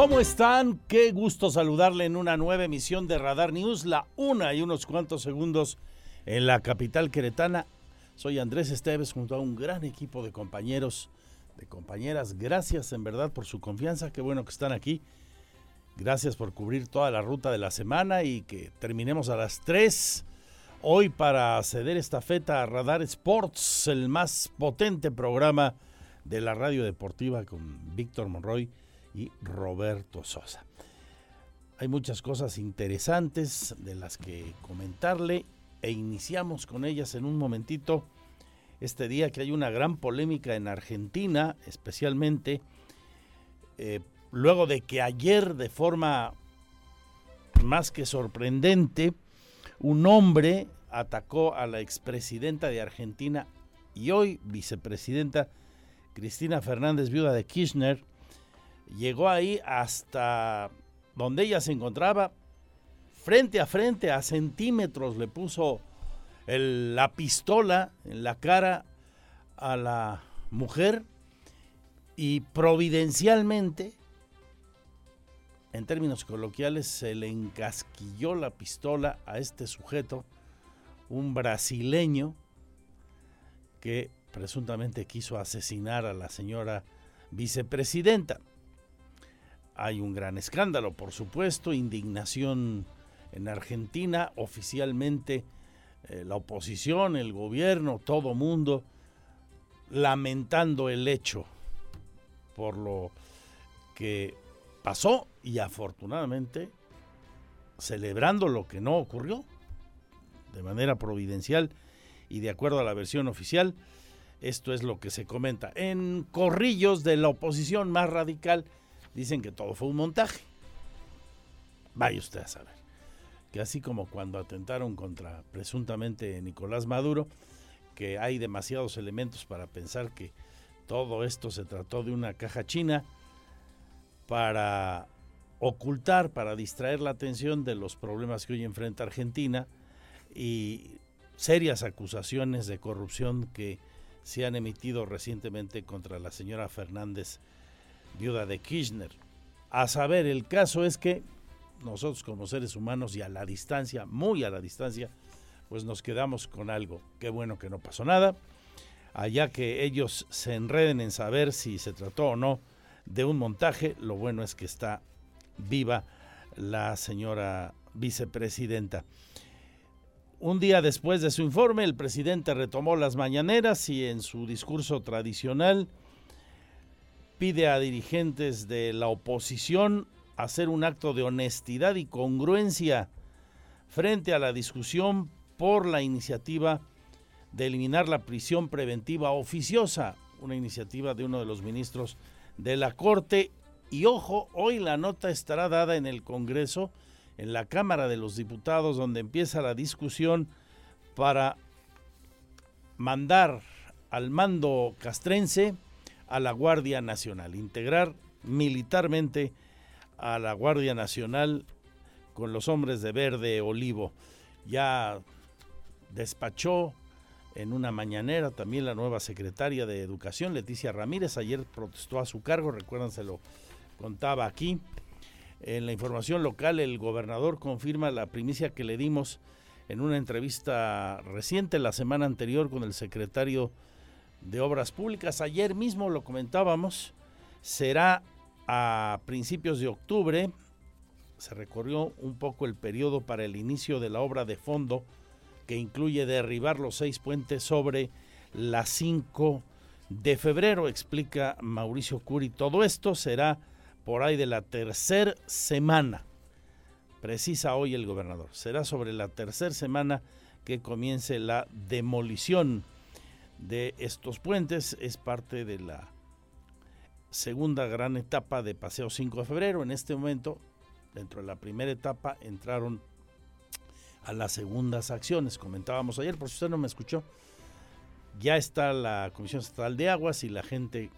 ¿Cómo están? Qué gusto saludarle en una nueva emisión de Radar News, la una y unos cuantos segundos en la capital queretana. Soy Andrés Esteves junto a un gran equipo de compañeros, de compañeras. Gracias en verdad por su confianza, qué bueno que están aquí. Gracias por cubrir toda la ruta de la semana y que terminemos a las 3 hoy para ceder esta feta a Radar Sports, el más potente programa de la radio deportiva con Víctor Monroy y Roberto Sosa. Hay muchas cosas interesantes de las que comentarle e iniciamos con ellas en un momentito. Este día que hay una gran polémica en Argentina, especialmente eh, luego de que ayer de forma más que sorprendente, un hombre atacó a la expresidenta de Argentina y hoy vicepresidenta Cristina Fernández, viuda de Kirchner, llegó ahí hasta donde ella se encontraba, frente a frente, a centímetros, le puso la pistola en la cara a la mujer y providencialmente, en términos coloquiales, se le encasquilló la pistola a este sujeto, un brasileño que presuntamente quiso asesinar a la señora vicepresidenta. Hay un gran escándalo, por supuesto, indignación en Argentina, oficialmente eh, la oposición, el gobierno, todo mundo lamentando el hecho por lo que pasó y afortunadamente celebrando lo que no ocurrió de manera providencial y de acuerdo a la versión oficial, esto es lo que se comenta. En corrillos de la oposición más radical dicen que todo fue un montaje. Vaya usted a saber. Que así como cuando atentaron contra presuntamente Nicolás Maduro, que hay demasiados elementos para pensar que todo esto se trató de una caja china para ocultar, para distraer la atención de los problemas que hoy enfrenta Argentina y serias acusaciones de corrupción que se han emitido recientemente contra la señora Fernández, viuda de Kirchner. A saber, el caso es que nosotros como seres humanos y a la distancia, muy a la distancia, pues nos quedamos con algo. Qué bueno que no pasó nada. Allá que ellos se enreden en saber si se trató o no de un montaje, lo bueno es que está viva la señora vicepresidenta. Un día después de su informe, el presidente retomó las mañaneras y en su discurso tradicional pide a dirigentes de la oposición hacer un acto de honestidad y congruencia frente a la discusión por la iniciativa de eliminar la prisión preventiva oficiosa, una iniciativa de uno de los ministros de la Corte. Y ojo, hoy la nota estará dada en el Congreso en la Cámara de los Diputados, donde empieza la discusión para mandar al mando castrense a la Guardia Nacional, integrar militarmente a la Guardia Nacional con los hombres de verde olivo. Ya despachó en una mañanera también la nueva secretaria de Educación, Leticia Ramírez, ayer protestó a su cargo, recuerdan, se lo contaba aquí. En la información local, el gobernador confirma la primicia que le dimos en una entrevista reciente la semana anterior con el secretario de Obras Públicas. Ayer mismo lo comentábamos, será a principios de octubre. Se recorrió un poco el periodo para el inicio de la obra de fondo que incluye derribar los seis puentes sobre la 5 de febrero, explica Mauricio Curi. Todo esto será por ahí de la tercera semana, precisa hoy el gobernador, será sobre la tercera semana que comience la demolición de estos puentes, es parte de la segunda gran etapa de Paseo 5 de febrero. En este momento, dentro de la primera etapa, entraron a las segundas acciones. Comentábamos ayer, por si usted no me escuchó, ya está la Comisión Estatal de Aguas y la gente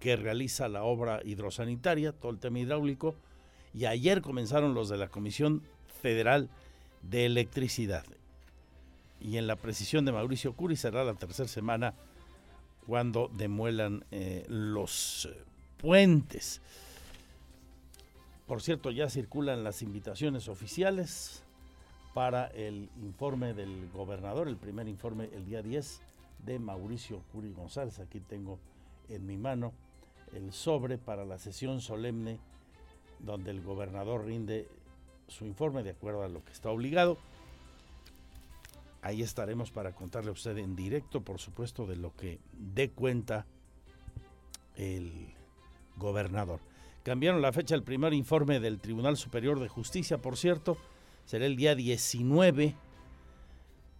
que realiza la obra hidrosanitaria, todo el tema hidráulico, y ayer comenzaron los de la Comisión Federal de Electricidad. Y en la precisión de Mauricio Curi será la tercera semana cuando demuelan eh, los eh, puentes. Por cierto, ya circulan las invitaciones oficiales para el informe del gobernador, el primer informe el día 10 de Mauricio Curi González. Aquí tengo en mi mano el sobre para la sesión solemne donde el gobernador rinde su informe de acuerdo a lo que está obligado. Ahí estaremos para contarle a usted en directo, por supuesto, de lo que dé cuenta el gobernador. Cambiaron la fecha del primer informe del Tribunal Superior de Justicia, por cierto, será el día 19,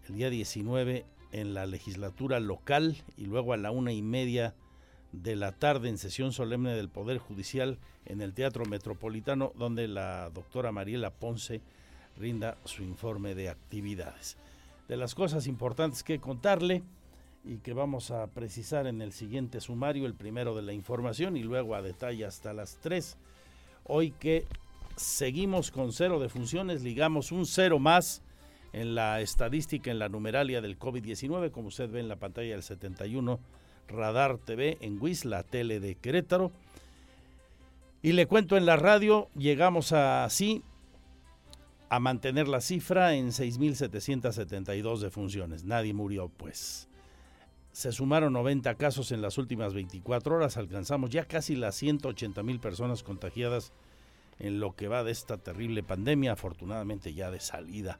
el día 19 en la legislatura local y luego a la una y media de la tarde en sesión solemne del Poder Judicial en el Teatro Metropolitano, donde la doctora Mariela Ponce rinda su informe de actividades. De las cosas importantes que contarle y que vamos a precisar en el siguiente sumario, el primero de la información y luego a detalle hasta las 3. Hoy que seguimos con cero de funciones, ligamos un cero más en la estadística, en la numeralia del COVID-19, como usted ve en la pantalla del 71 Radar TV en WIS, la tele de Querétaro. Y le cuento en la radio, llegamos así a mantener la cifra en 6.772 defunciones. Nadie murió, pues. Se sumaron 90 casos en las últimas 24 horas. Alcanzamos ya casi las 180 mil personas contagiadas en lo que va de esta terrible pandemia, afortunadamente ya de salida.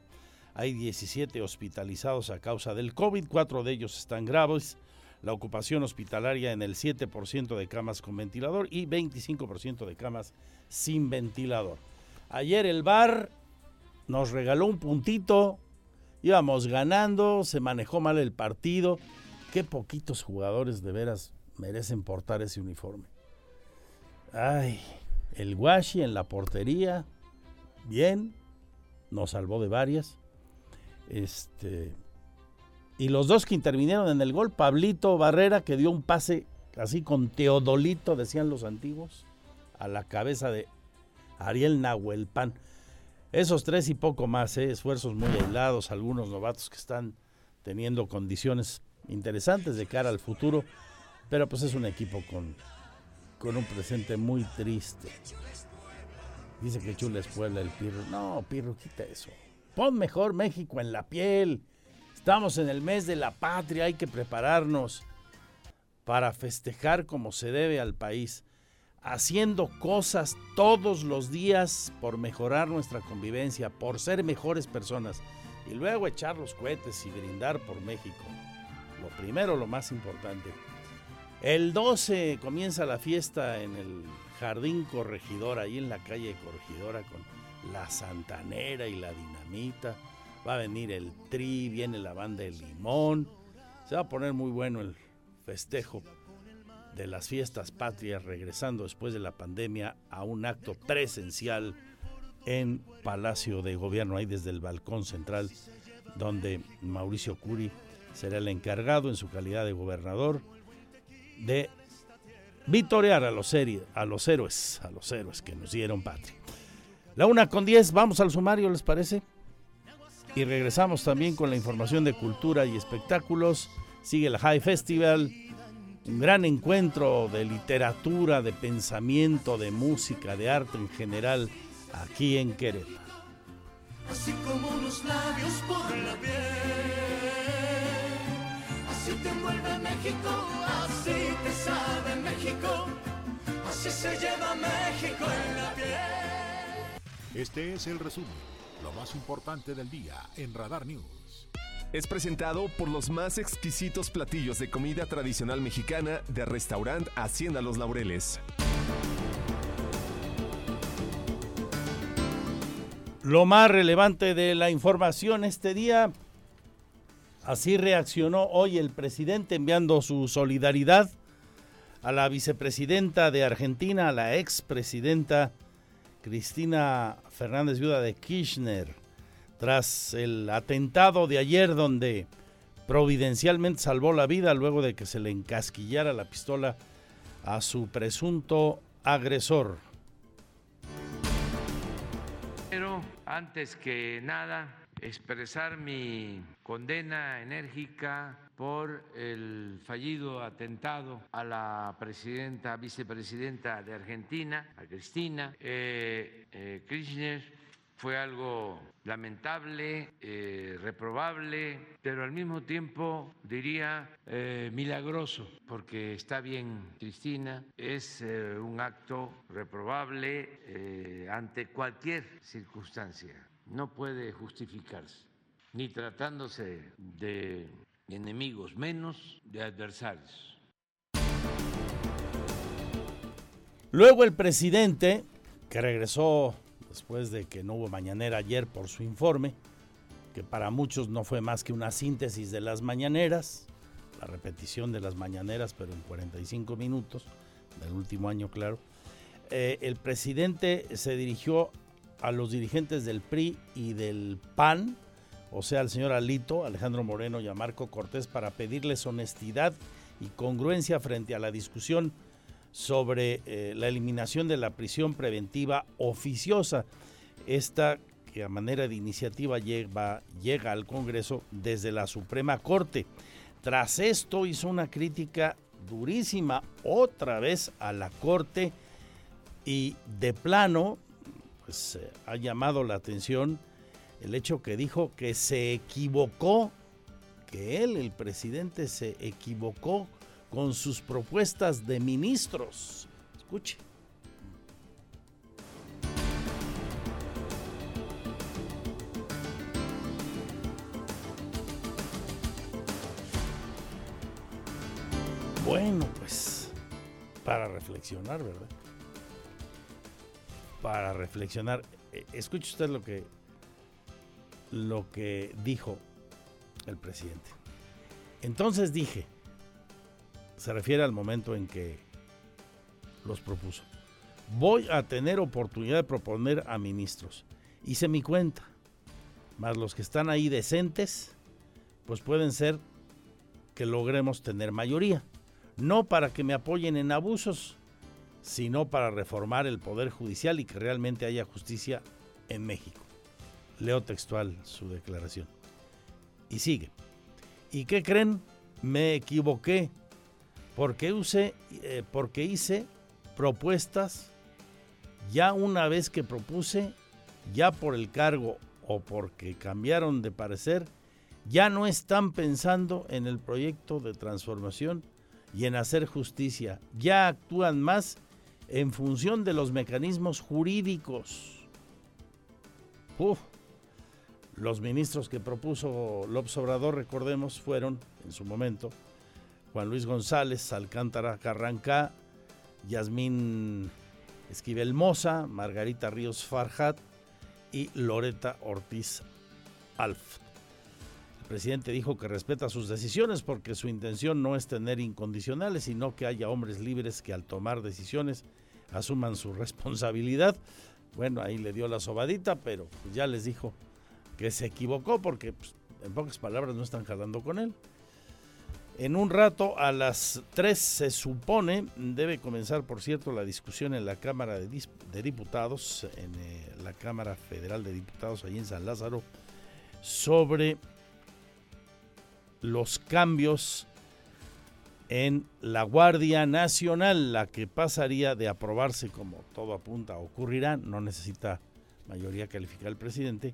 Hay 17 hospitalizados a causa del COVID, cuatro de ellos están graves la ocupación hospitalaria en el 7% de camas con ventilador y 25% de camas sin ventilador. Ayer el bar nos regaló un puntito, íbamos ganando, se manejó mal el partido. Qué poquitos jugadores de veras merecen portar ese uniforme. Ay, el Washi en la portería, bien, nos salvó de varias. Este, y los dos que intervinieron en el gol, Pablito Barrera, que dio un pase así con Teodolito, decían los antiguos, a la cabeza de Ariel Nahuelpan. Esos tres y poco más, ¿eh? esfuerzos muy aislados, algunos novatos que están teniendo condiciones interesantes de cara al futuro, pero pues es un equipo con, con un presente muy triste. Dice que Chules Puebla el Pirro. No, Pirro, quita eso. Pon mejor México en la piel. Estamos en el mes de la patria, hay que prepararnos para festejar como se debe al país, haciendo cosas todos los días por mejorar nuestra convivencia, por ser mejores personas y luego echar los cohetes y brindar por México. Lo primero, lo más importante. El 12 comienza la fiesta en el Jardín Corregidora, ahí en la calle Corregidora con la Santanera y la Dinamita va a venir el tri, viene la banda de limón. Se va a poner muy bueno el festejo de las fiestas patrias, regresando después de la pandemia a un acto presencial en Palacio de Gobierno, ahí desde el balcón central, donde Mauricio Curi será el encargado en su calidad de gobernador de vitorear a los, a los héroes, a los héroes que nos dieron patria. La una con diez, vamos al sumario, ¿les parece? Y regresamos también con la información de cultura y espectáculos. Sigue el High Festival, un gran encuentro de literatura, de pensamiento, de música, de arte en general aquí en Querétaro. Así como unos labios por la piel, así te envuelve México, así te sabe México, así se lleva México en la piel. Este es el resumen lo más importante del día en Radar News. Es presentado por los más exquisitos platillos de comida tradicional mexicana de restaurante Hacienda Los Laureles. Lo más relevante de la información este día, así reaccionó hoy el presidente enviando su solidaridad a la vicepresidenta de Argentina, a la expresidenta Cristina Fernández, viuda de Kirchner, tras el atentado de ayer donde providencialmente salvó la vida luego de que se le encasquillara la pistola a su presunto agresor. Pero antes que nada, expresar mi condena enérgica por el fallido atentado a la presidenta, vicepresidenta de Argentina, a Cristina eh, eh, Kirchner. Fue algo lamentable, eh, reprobable, pero al mismo tiempo diría milagroso, porque está bien Cristina, es un acto reprobable ante cualquier circunstancia, no puede justificarse, ni tratándose de enemigos, menos de adversarios. Luego el presidente, que regresó después de que no hubo mañanera ayer por su informe, que para muchos no fue más que una síntesis de las mañaneras, la repetición de las mañaneras, pero en 45 minutos, del último año, claro. Eh, el presidente se dirigió a los dirigentes del PRI y del PAN, o sea, al señor Alito, Alejandro Moreno y a Marco Cortés para pedirles honestidad y congruencia frente a la discusión sobre eh, la eliminación de la prisión preventiva oficiosa. Esta que a manera de iniciativa llega, al Congreso desde la Suprema Corte. Tras esto hizo una crítica durísima otra vez a la Corte y de plano pues, eh, ha llamado la atención el hecho que dijo que se equivocó, que él, el presidente, se equivocó con sus propuestas de ministros. Escuche. Bueno, pues para reflexionar, ¿verdad? Para reflexionar. Eh, escuche usted lo que lo que dijo el presidente. Entonces dije, se refiere al momento en que los propuso, voy a tener oportunidad de proponer a ministros. Hice mi cuenta, más los que están ahí decentes, pues pueden ser que logremos tener mayoría. No para que me apoyen en abusos, sino para reformar el Poder Judicial y que realmente haya justicia en México. Leo textual su declaración. Y sigue. ¿Y qué creen? Me equivoqué porque, eh, porque hice propuestas ya una vez que propuse, ya por el cargo o porque cambiaron de parecer, ya no están pensando en el proyecto de transformación y en hacer justicia, ya actúan más en función de los mecanismos jurídicos. Los ministros que propuso López Obrador, recordemos, fueron en su momento Juan Luis González, Alcántara Carranca, Yasmín Esquivel Moza, Margarita Ríos Farjat y Loreta Ortiz Alf. El presidente dijo que respeta sus decisiones porque su intención no es tener incondicionales, sino que haya hombres libres que al tomar decisiones asuman su responsabilidad. Bueno, ahí le dio la sobadita, pero ya les dijo que se equivocó porque pues, en pocas palabras no están jalando con él. En un rato, a las 3 se supone, debe comenzar, por cierto, la discusión en la Cámara de, Diputados, en eh, la Cámara Federal de Diputados, allí en San Lázaro, sobre los cambios en la Guardia Nacional, la que pasaría de aprobarse, como todo apunta, ocurrirá, no necesita mayoría calificada el presidente,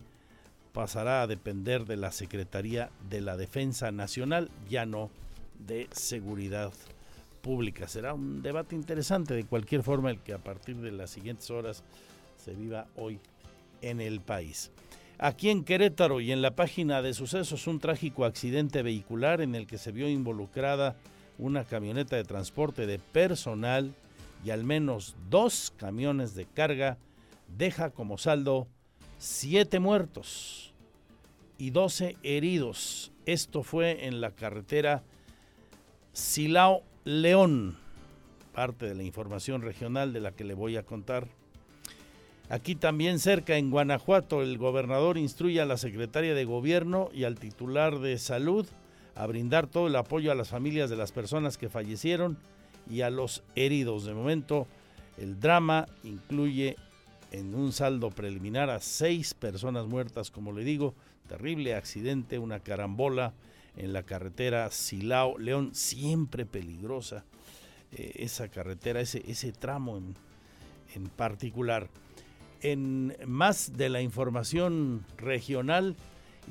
pasará a depender de la Secretaría de la Defensa Nacional, ya no de Seguridad Pública. Será un debate interesante de cualquier forma el que a partir de las siguientes horas se viva hoy en el país. Aquí en Querétaro y en la página de sucesos un trágico accidente vehicular en el que se vio involucrada una camioneta de transporte de personal y al menos dos camiones de carga deja como saldo siete muertos y 12 heridos. Esto fue en la carretera Silao León, parte de la información regional de la que le voy a contar. Aquí también cerca en Guanajuato, el gobernador instruye a la secretaria de gobierno y al titular de salud a brindar todo el apoyo a las familias de las personas que fallecieron y a los heridos. De momento, el drama incluye en un saldo preliminar a seis personas muertas, como le digo, terrible accidente, una carambola en la carretera Silao León, siempre peligrosa eh, esa carretera, ese, ese tramo en, en particular. En más de la información regional,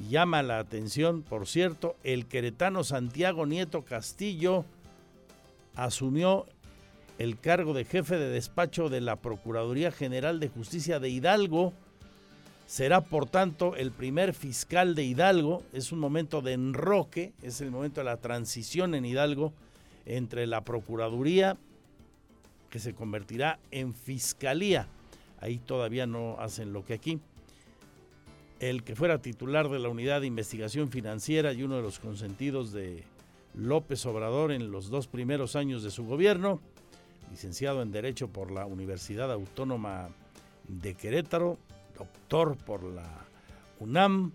llama la atención, por cierto, el queretano Santiago Nieto Castillo asumió el cargo de jefe de despacho de la Procuraduría General de Justicia de Hidalgo. Será, por tanto, el primer fiscal de Hidalgo. Es un momento de enroque, es el momento de la transición en Hidalgo entre la Procuraduría, que se convertirá en Fiscalía. Ahí todavía no hacen lo que aquí. El que fuera titular de la Unidad de Investigación Financiera y uno de los consentidos de López Obrador en los dos primeros años de su gobierno, licenciado en Derecho por la Universidad Autónoma de Querétaro, doctor por la UNAM,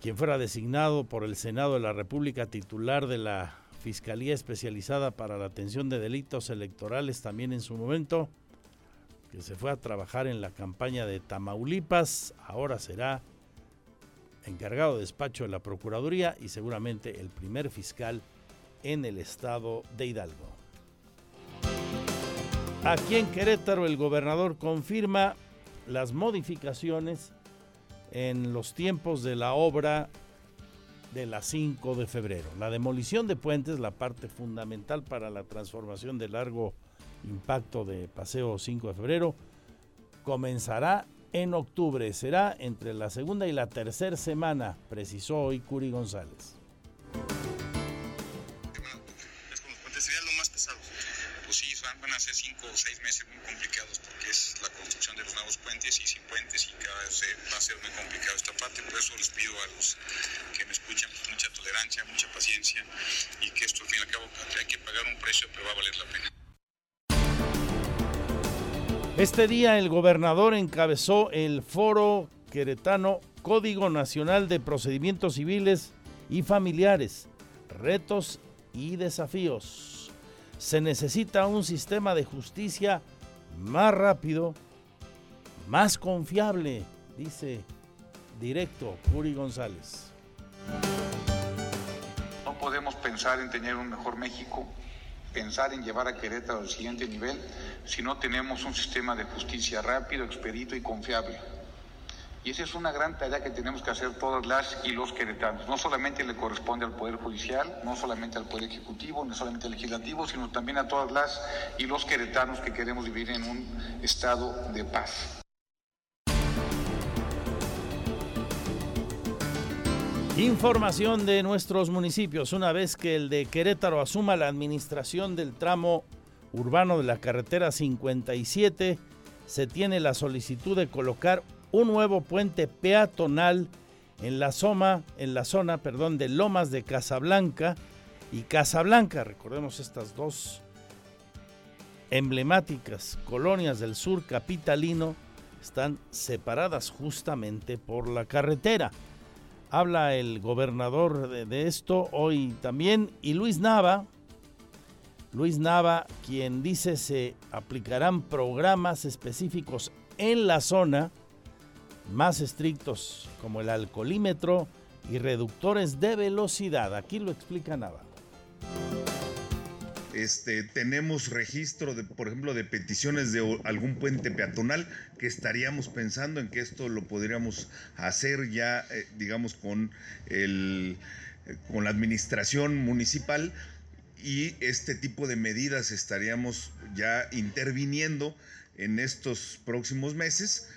quien fuera designado por el Senado de la República titular de la Fiscalía Especializada para la Atención de Delitos Electorales también en su momento, que se fue a trabajar en la campaña de Tamaulipas, ahora será encargado de despacho de la Procuraduría y seguramente el primer fiscal en el estado de Hidalgo. Aquí en Querétaro el gobernador confirma las modificaciones en los tiempos de la obra de la 5 de febrero. La demolición de puentes, la parte fundamental para la transformación de largo impacto de Paseo 5 de febrero, comenzará en octubre. Será entre la segunda y la tercera semana, precisó hoy Curi González. Ser muy complicado esta parte. Por eso les pido a los que me escuchan pues, mucha tolerancia, mucha paciencia y que esto al fin y al cabo hay que pagar un precio pero va a valer la pena. Este día el gobernador encabezó el foro queretano Código Nacional de Procedimientos Civiles y Familiares, Retos y Desafíos se necesita un sistema de justicia más rápido, más confiable, dice directo Curi González. No podemos pensar en tener un mejor México, pensar en llevar a Querétaro al siguiente nivel si no tenemos un sistema de justicia rápido, expedito y confiable. Y esa es una gran tarea que tenemos que hacer todas las y los queretanos. No solamente le corresponde al Poder Judicial, no solamente al Poder Ejecutivo, no solamente al Legislativo, sino también a todas las y los queretanos que queremos vivir en un estado de paz. Información de nuestros municipios. Una vez que el de Querétaro asuma la administración del tramo urbano de la carretera 57, se tiene la solicitud de colocar un nuevo puente peatonal en la zona, en la zona perdón, de Lomas de Casablanca y Casablanca. Recordemos estas dos emblemáticas colonias del sur capitalino están separadas justamente por la carretera. Habla el gobernador de, esto hoy también y Luis Nava, Luis Nava, quien dice se aplicarán programas específicos en la zona más estrictos como el alcoholímetro y reductores de velocidad. Aquí lo explica Nava. Este, tenemos registro, de, por ejemplo, de peticiones de algún puente peatonal que estaríamos pensando en que esto lo podríamos hacer ya, eh, digamos, con, el, con la administración municipal y este tipo de medidas estaríamos ya interviniendo en estos próximos meses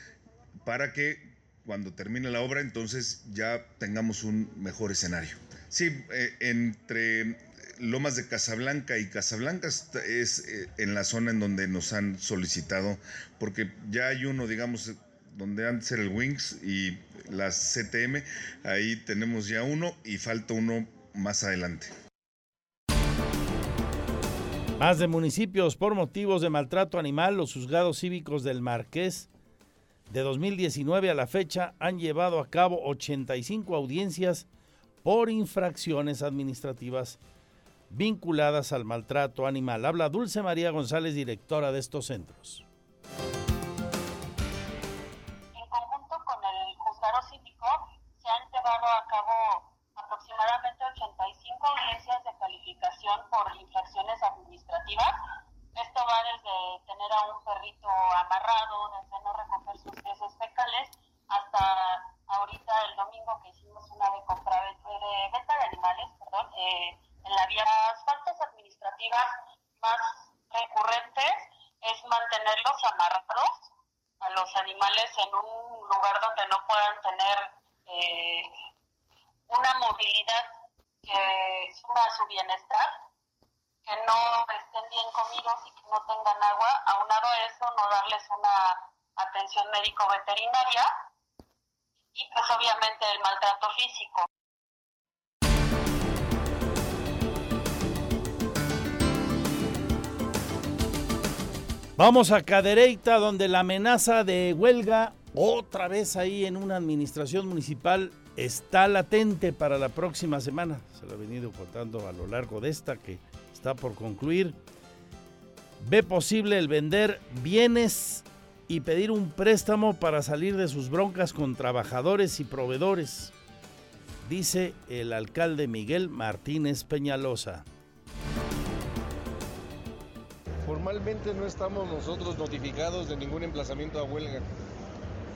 para que cuando termine la obra entonces ya tengamos un mejor escenario. Sí, eh, entre Lomas de Casablanca y Casablanca es eh, en la zona en donde nos han solicitado, porque ya hay uno, digamos, donde antes era el Wings y las CTM, ahí tenemos ya uno y falta uno más adelante. Más de municipios por motivos de maltrato animal, los juzgados cívicos del Marqués de 2019 a la fecha han llevado a cabo 85 audiencias por infracciones administrativas vinculadas al maltrato animal. Habla Dulce María González, directora de estos centros. En conjunto con el juzgado cívico se han llevado a cabo 85 audiencias de calificación por infracciones administrativas. Esto va desde tener a un perrito amarrado, desde no recoger sus heces fecales, hasta ahorita el domingo que hicimos una de compra de, venta de animales, perdón, eh, en la vía. Las faltas administrativas más recurrentes es mantenerlos amarrados a los animales en un lugar donde no puedan tener eh, una movilidad que suma a su bienestar, que no estén bien comidos y que no tengan agua, aunado a eso no darles una atención médico-veterinaria y pues obviamente el maltrato físico. Vamos a Cadereyta, donde la amenaza de huelga, otra vez ahí en una administración municipal, está latente para la próxima semana. Se lo he venido contando a lo largo de esta que está por concluir. Ve posible el vender bienes y pedir un préstamo para salir de sus broncas con trabajadores y proveedores, dice el alcalde Miguel Martínez Peñalosa. Formalmente no estamos nosotros notificados de ningún emplazamiento a huelga.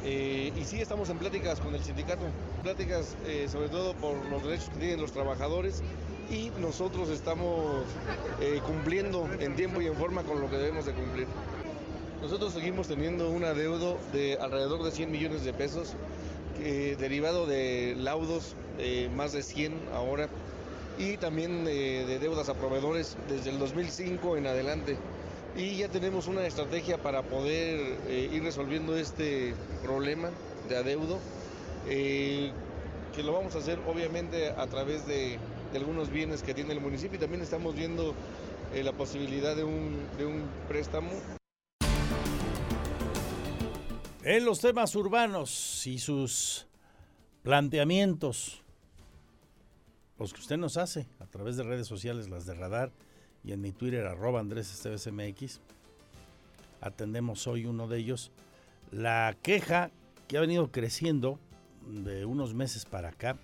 Eh, y sí estamos en pláticas con el sindicato, pláticas eh, sobre todo por los derechos que tienen los trabajadores y nosotros estamos eh, cumpliendo en tiempo y en forma con lo que debemos de cumplir. Nosotros seguimos teniendo un adeudo de alrededor de 100 millones de pesos, derivado de laudos, más de 100 ahora, y también de deudas a proveedores desde el 2005 en adelante y ya tenemos una estrategia para poder eh, ir resolviendo este problema de adeudo, eh, que lo vamos a hacer obviamente a través de, algunos bienes que tiene el municipio y también estamos viendo eh, la posibilidad de un, de un préstamo. En los temas urbanos y sus planteamientos, los que usted nos hace a través de redes sociales, las de Radar, y en mi Twitter arroba Andrés. Atendemos hoy uno de ellos. La queja que ha venido creciendo de unos meses para acá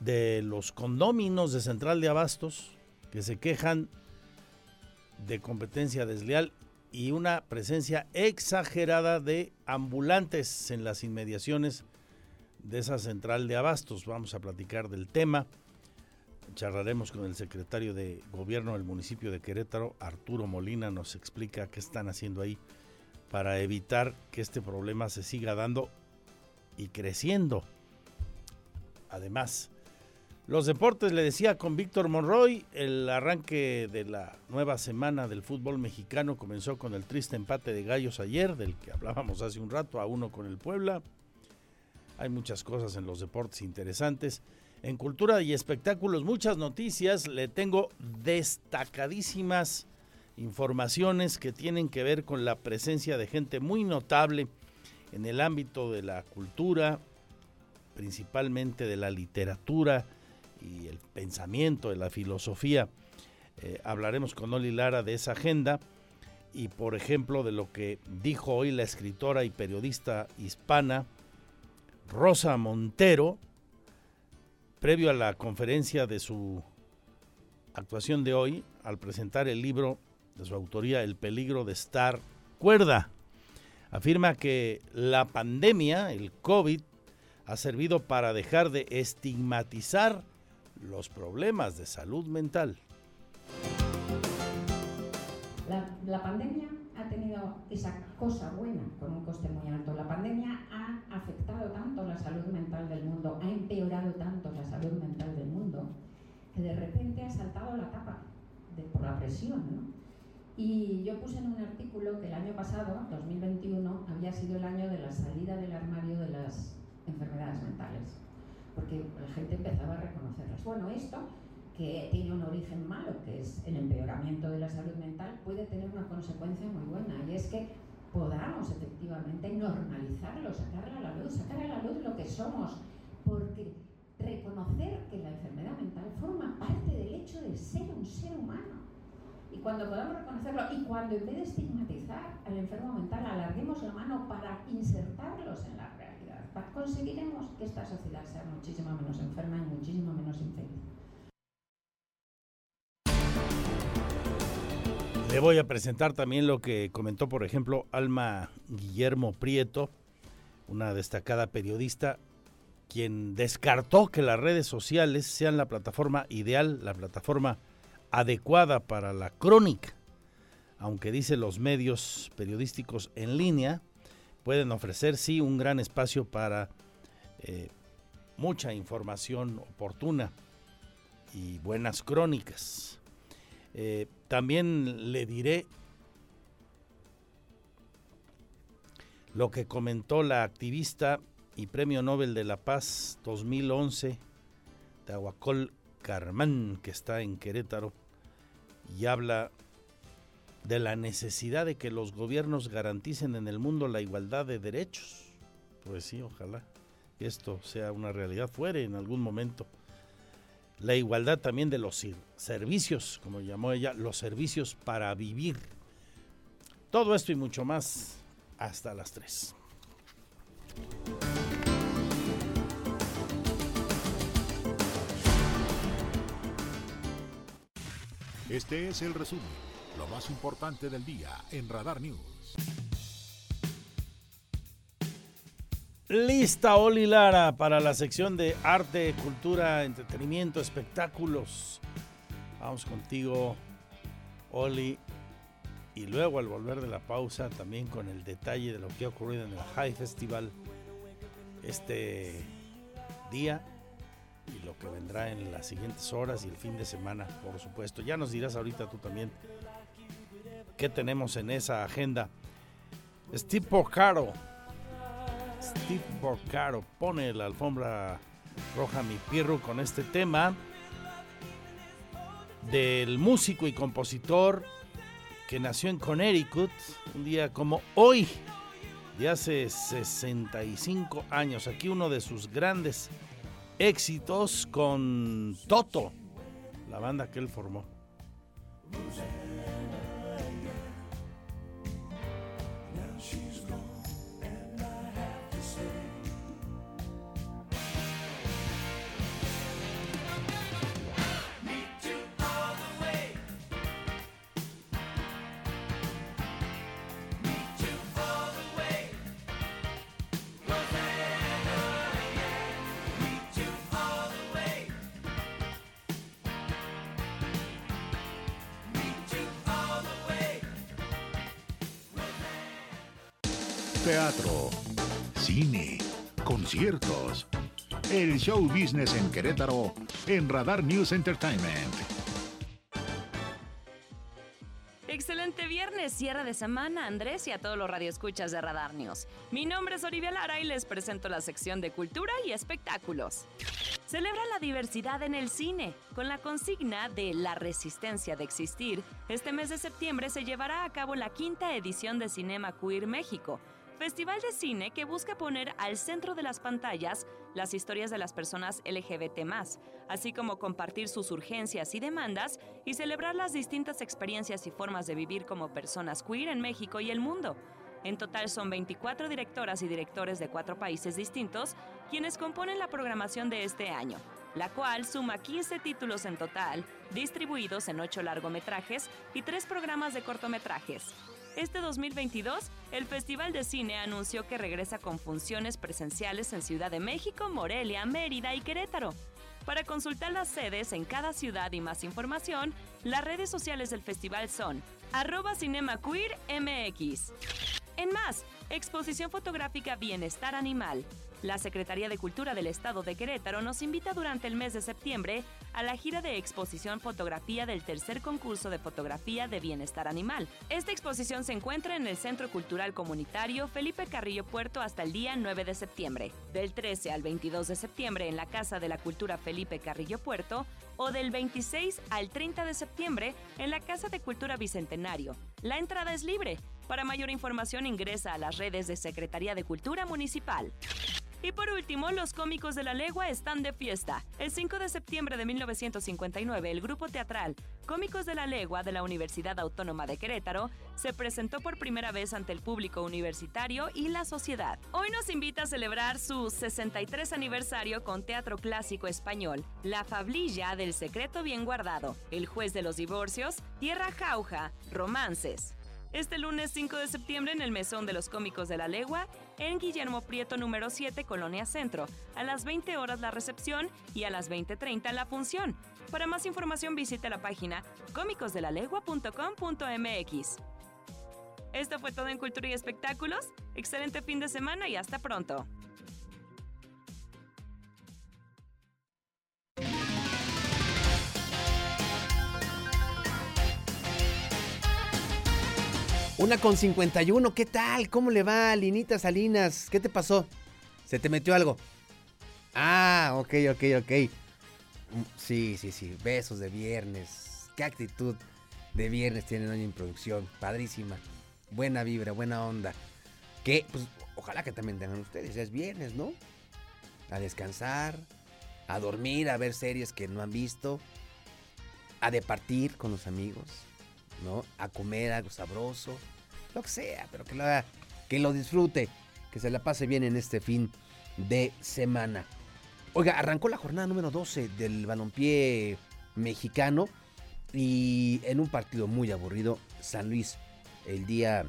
de los condóminos de Central de Abastos que se quejan de competencia desleal y una presencia exagerada de ambulantes en las inmediaciones de esa central de abastos. Vamos a platicar del tema charlaremos con el secretario de gobierno del municipio de Querétaro, Arturo Molina, nos explica qué están haciendo ahí para evitar que este problema se siga dando y creciendo. Además, los deportes, le decía con Víctor Monroy, el arranque de la nueva semana del fútbol mexicano comenzó con el triste empate de Gallos ayer, del que hablábamos hace un rato, a uno con el Puebla. Hay muchas cosas en los deportes interesantes. En cultura y espectáculos, muchas noticias. Le tengo destacadísimas informaciones que tienen que ver con la presencia de gente muy notable en el ámbito de la cultura, principalmente de la literatura y el pensamiento, de la filosofía. Eh, hablaremos con Oli Lara de esa agenda y, por ejemplo, de lo que dijo hoy la escritora y periodista hispana Rosa Montero, previo a la conferencia de su actuación de hoy, al presentar el libro de su autoría, El peligro de estar cuerda, afirma que la pandemia, el COVID, ha servido para dejar de estigmatizar los problemas de salud mental. La, pandemia ha tenido esa cosa buena con un coste muy alto. La pandemia ha afectado tanto la salud mental del mundo, ha empeorado tanto la salud mental del mundo, que de repente ha saltado la tapa de, por la presión. ¿no? Y yo puse en un artículo que el año pasado, 2021, había sido el año de la salida del armario de las enfermedades mentales, porque la gente empezaba a reconocerlas. Bueno, esto que tiene un origen malo, que es el empeoramiento de la salud mental, puede tener una consecuencia muy buena, y es que podamos efectivamente normalizarlo, sacarlo a la luz, sacar a la luz lo que somos, porque reconocer que la enfermedad mental forma parte del hecho de ser un ser humano. Y cuando podamos reconocerlo y cuando en vez de estigmatizar al enfermo mental alarguemos la mano para insertarlos en la realidad, conseguiremos que esta sociedad sea muchísimo menos enferma y muchísimo menos infeliz. Le voy a presentar también lo que comentó, por ejemplo, Alma Guillermo Prieto, una destacada periodista, quien descartó que las redes sociales sean la plataforma ideal, la plataforma adecuada para la crónica, aunque dice los medios periodísticos en línea pueden ofrecer sí un gran espacio para eh, mucha información oportuna y buenas crónicas. Eh, también le diré lo que comentó la activista y Premio Nobel de la Paz 2011, Tahuacol Carmán, que está en Querétaro, y habla de la necesidad de que los gobiernos garanticen en el mundo la igualdad de derechos. Pues sí, ojalá esto sea una realidad, fuere en algún momento la igualdad también de los servicios, como llamó ella, los servicios para vivir. Todo esto y mucho más hasta las 3. Este es el resumen, lo más importante del día en Radar News. Lista Oli Lara para la sección de arte, cultura, entretenimiento, espectáculos. Vamos contigo, Oli. Y luego al volver de la pausa también con el detalle de lo que ha ocurrido en el High Festival este día y lo que vendrá en las siguientes horas y el fin de semana, por supuesto. Ya nos dirás ahorita tú también qué tenemos en esa agenda. Steve Porcaro Steve Porcaro pone la alfombra roja mi pirro con este tema del músico y compositor que nació en Connecticut un día como hoy de hace 65 años. Aquí uno de sus grandes éxitos con Toto, la banda que él formó. Teatro, cine, conciertos. El show business en Querétaro en Radar News Entertainment. Excelente viernes, cierre de semana, Andrés y a todos los radioescuchas de Radar News. Mi nombre es Olivia Lara y les presento la sección de cultura y espectáculos. Celebra la diversidad en el cine. Con la consigna de La resistencia de existir, este mes de septiembre se llevará a cabo la quinta edición de Cinema Queer México, festival de cine que busca poner al centro de las pantallas las historias de las personas LGBT, así como compartir sus urgencias y demandas y celebrar las distintas experiencias y formas de vivir como personas queer en México y el mundo. En total son 24 directoras y directores de cuatro países distintos quienes componen la programación de este año, la cual suma 15 títulos en total, distribuidos en 8 largometrajes y 3 programas de cortometrajes. Este 2022, el Festival de Cine anunció que regresa con funciones presenciales en Ciudad de México, Morelia, Mérida y Querétaro. Para consultar las sedes en cada ciudad y más información, las redes sociales del festival son arroba cinemaqueermx. En más, exposición fotográfica Bienestar Animal, la Secretaría de Cultura del Estado de Querétaro nos invita durante el mes de septiembre a la gira de exposición fotografía del tercer concurso de fotografía de bienestar animal. Esta exposición se encuentra en el Centro Cultural Comunitario Felipe Carrillo Puerto hasta el día 9 de septiembre. Del 13 al 22 de septiembre en la Casa de la Cultura Felipe Carrillo Puerto o del 26 al 30 de septiembre en la Casa de Cultura Bicentenario. La entrada es libre. Para mayor información ingresa a las redes de Secretaría de Cultura Municipal. Y por último, los cómicos de la legua están de fiesta. El 5 de septiembre de 1959, el grupo teatral Cómicos de la Legua de la Universidad Autónoma de Querétaro se presentó por primera vez ante el público universitario y la sociedad. Hoy nos invita a celebrar su 63 aniversario con teatro clásico español, La Fablilla del Secreto Bien Guardado, El Juez de los Divorcios, Tierra Jauja, Romances, este lunes 5 de septiembre en el Mesón de los Cómicos de la Legua, en Guillermo Prieto número 7, Colonia Centro. A las 20 horas la recepción y a las 20.30 la función. Para más información visite la página cómicosdelalegua.com.mx. Esto fue todo en Cultura y Espectáculos. Excelente fin de semana y hasta pronto. Una con 51, ¿qué tal? ¿Cómo le va, Linita Salinas? ¿Qué te pasó? ¿Se te metió algo? Ah, ok, ok, ok. Mm, sí, sí, sí. Besos de viernes. Qué actitud de viernes tienen hoy en producción. Padrísima. Buena vibra, buena onda. Que, pues, ojalá que también tengan ustedes. Ya es viernes, ¿no? A descansar, a dormir, a ver series que no han visto, a departir con los amigos. ¿no? A comer algo sabroso, lo que sea, pero que lo, que lo disfrute, que se la pase bien en este fin de semana. Oiga, arrancó la jornada número 12 del balompié mexicano y en un partido muy aburrido, San Luis el día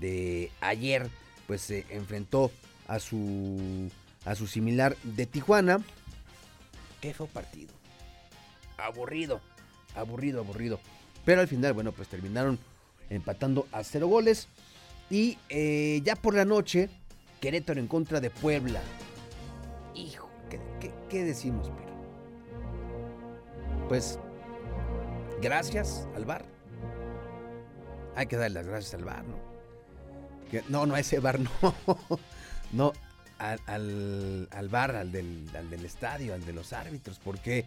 de ayer pues se enfrentó a su a su similar de Tijuana. Qué fue partido. Aburrido, aburrido, aburrido. Pero al final, bueno, pues terminaron empatando a cero goles. Y eh, ya por la noche, Querétaro en contra de Puebla. Hijo, ¿qué, decimos, pero? Pues, gracias al bar. Hay que darle las gracias al bar, ¿no? no, no, a ese bar no. no, al, al, bar, al del, al del estadio, al de los árbitros. Porque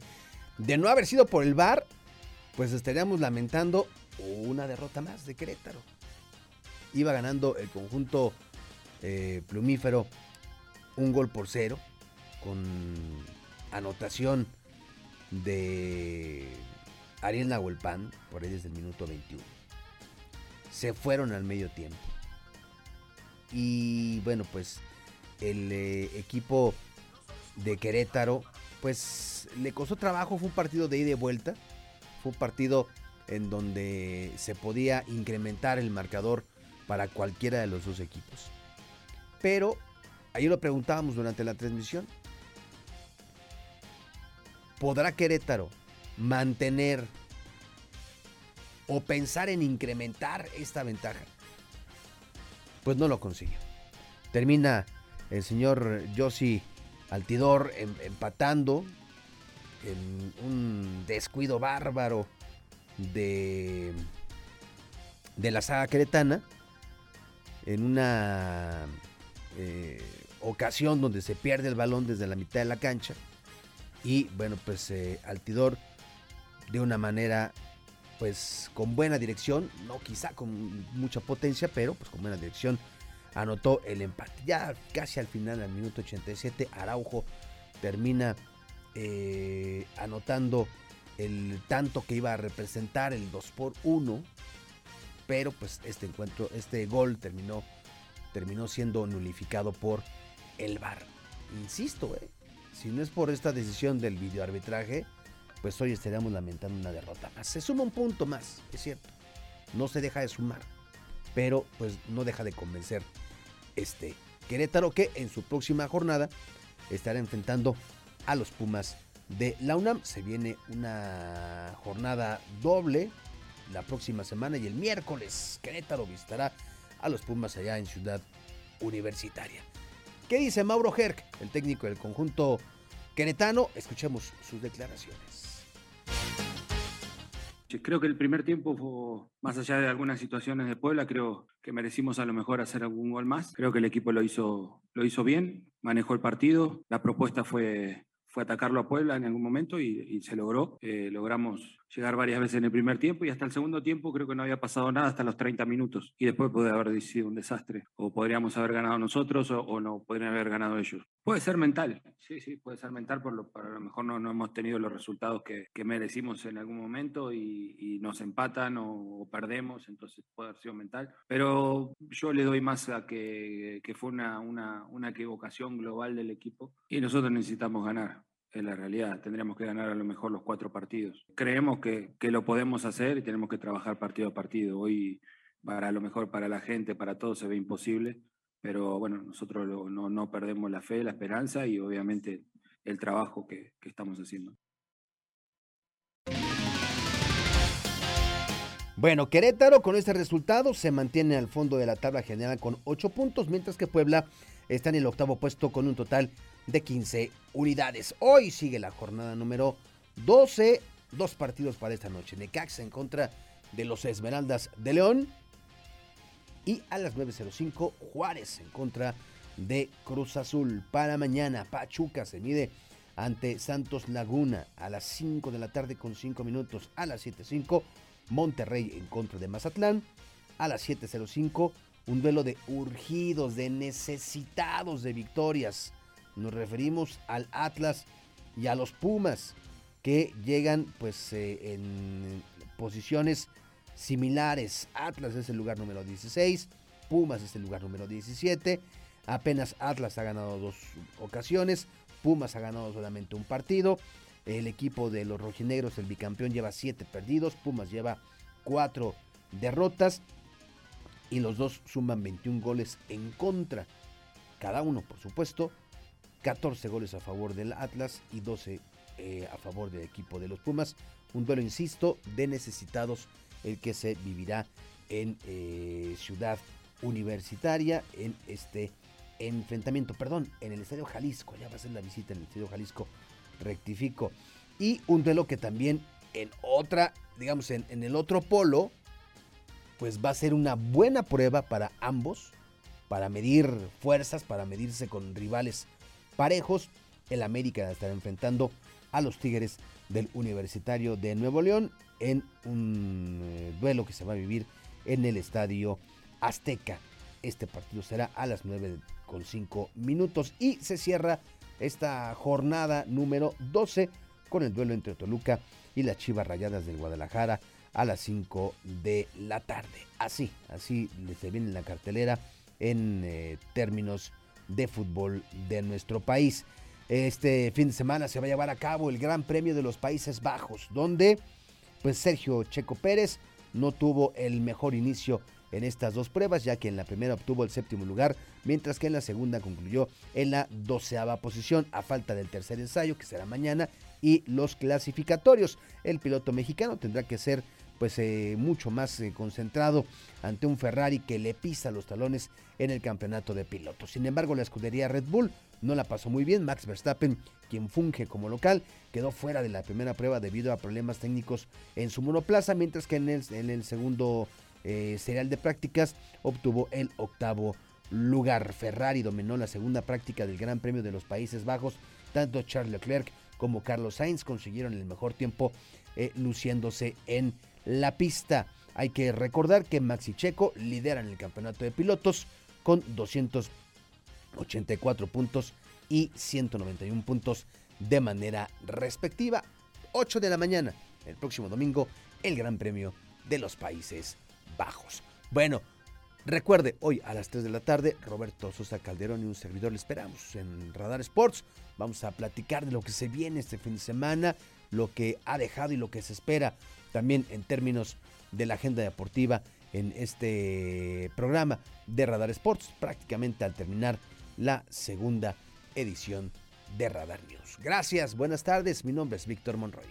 de no haber sido por el bar, pues estaríamos lamentando una derrota más de Querétaro. Iba ganando el conjunto eh, plumífero un gol por cero con anotación de Ariel Nahuelpan por ahí desde el minuto 21. Se fueron al medio tiempo. Y bueno, pues el eh, equipo de Querétaro, pues le costó trabajo, fue un partido de ida y vuelta fue un partido en donde se podía incrementar el marcador para cualquiera de los dos equipos. Pero, ahí lo preguntábamos durante la transmisión, ¿podrá Querétaro mantener o pensar en incrementar esta ventaja? Pues no lo consiguió. Termina el señor Josi Altidor em, empatando en un descuido bárbaro de, de la saga queretana, en una eh, ocasión donde se pierde el balón desde la mitad de la cancha y bueno pues eh, Altidor de una manera pues con buena dirección, no quizá con mucha potencia, pero pues con buena dirección anotó el empate. Ya casi al final, al minuto 87, Araujo termina eh, anotando el tanto que iba a representar el 2 por 1 pero pues este encuentro, este gol terminó, terminó siendo nulificado por el VAR. Insisto, eh, si no es por esta decisión del videoarbitraje, pues hoy estaríamos lamentando una derrota más. Se suma un punto más, es cierto. No se deja de sumar, pero pues no deja de convencer este Querétaro que en su próxima jornada estará enfrentando a los Pumas de la UNAM. Se viene una jornada doble la próxima semana y el miércoles Querétaro visitará a los Pumas allá en Ciudad Universitaria. ¿Qué dice Mauro Herc, el técnico del conjunto queretano? Escuchemos sus declaraciones. Creo que el primer tiempo fue, más allá de algunas situaciones de Puebla, creo que merecimos a lo mejor hacer algún gol más. Creo que el equipo lo hizo, lo hizo bien, manejó el partido, la propuesta fue, fue atacarlo a Puebla en algún momento y, se logró. Eh, logramos llegar varias veces en el primer tiempo y hasta el segundo tiempo creo que no había pasado nada hasta los 30 minutos. Y después puede haber sido un desastre o podríamos haber ganado nosotros o, no podrían haber ganado ellos. Puede ser mental, sí, sí, puede ser mental, por lo, a lo mejor no, no hemos tenido los resultados que, que merecimos en algún momento y, y nos empatan o, perdemos, entonces puede haber sido mental, pero yo le doy más a que, que fue una, una, una equivocación global del equipo y nosotros necesitamos ganar es la realidad. Tendríamos que ganar a lo mejor los cuatro partidos. Creemos que, que, lo podemos hacer y tenemos que trabajar partido a partido. Hoy, para lo mejor para la gente, para todos se ve imposible, pero bueno, nosotros no, no, perdemos la fe, la esperanza y obviamente el trabajo que, que estamos haciendo. Bueno, Querétaro con este resultado se mantiene al fondo de la tabla general con ocho puntos, mientras que Puebla está en el octavo puesto con un total 15 unidades. Hoy sigue la jornada número 12. Dos partidos para esta noche. Necaxa en contra de los Esmeraldas de León. Y a las 9.05 Juárez en contra de Cruz Azul. Para mañana Pachuca se mide ante Santos Laguna a las 5 de la tarde con 5 minutos. A las 7.05 Monterrey en contra de Mazatlán. A las 7.05 un duelo de urgidos, de necesitados de victorias. Nos referimos al Atlas y a los Pumas, que llegan pues eh, en posiciones similares. Atlas es el lugar número 16, Pumas es el lugar número 17. Apenas Atlas ha ganado dos ocasiones, Pumas ha ganado solamente un partido. El equipo de los rojinegros, el bicampeón, lleva siete perdidos, Pumas lleva cuatro derrotas y los dos suman 21 goles en contra. Cada uno, por supuesto, 14 goles a favor del Atlas y 12 eh, a favor del equipo de los Pumas. Un duelo, insisto, de necesitados, el que se vivirá en eh, Ciudad Universitaria, en este enfrentamiento, perdón, en el Estadio Jalisco, ya va a ser la visita en el Estadio Jalisco, rectifico. Y un duelo que también en otra, digamos, en, en el otro polo, pues va a ser una buena prueba para ambos, para medir fuerzas, para medirse con rivales parejos. El América estará enfrentando a los Tigres del Universitario de Nuevo León en un eh, duelo que se va a vivir en el Estadio Azteca. Este partido será a las 9 con 5 minutos y se cierra esta jornada número 12 con el duelo entre Toluca y las Chivas Rayadas del Guadalajara a las 5 de la tarde. Así, así se viene la cartelera en eh, términos de fútbol de nuestro país. Este fin de semana se va a llevar a cabo el Gran Premio de los Países Bajos, donde pues Sergio Checo Pérez no tuvo el mejor inicio en estas dos pruebas, ya que en la primera obtuvo el séptimo lugar, mientras que en la segunda concluyó en la doceava posición, a falta del tercer ensayo, que será mañana, y los clasificatorios. El piloto mexicano tendrá que ser pues eh, mucho más eh, concentrado ante un Ferrari que le pisa los talones en el campeonato de pilotos. Sin embargo, la escudería Red Bull no la pasó muy bien. Max Verstappen, quien funge como local, quedó fuera de la primera prueba debido a problemas técnicos en su monoplaza, mientras que en el, en el segundo eh, serial de prácticas obtuvo el octavo lugar. Ferrari dominó la segunda práctica del Gran Premio de los Países Bajos. Tanto Charles Leclerc como Carlos Sainz consiguieron el mejor tiempo luciéndose en la pista. Hay que recordar que Maxi Checo lidera en el campeonato de pilotos con 284 puntos y 191 puntos de manera respectiva. 8 de la mañana, el próximo domingo, el Gran Premio de los Países Bajos. Bueno, recuerde, hoy a las 3 de la tarde, Roberto Sosa Calderón y un servidor le esperamos en Radar Sports. Vamos a platicar de lo que se viene este fin de semana, lo que ha dejado y lo que se espera también en términos de la agenda deportiva en este programa de Radar Sports, prácticamente al terminar la segunda edición de Radar News. Gracias, buenas tardes, mi nombre es Víctor Monroy.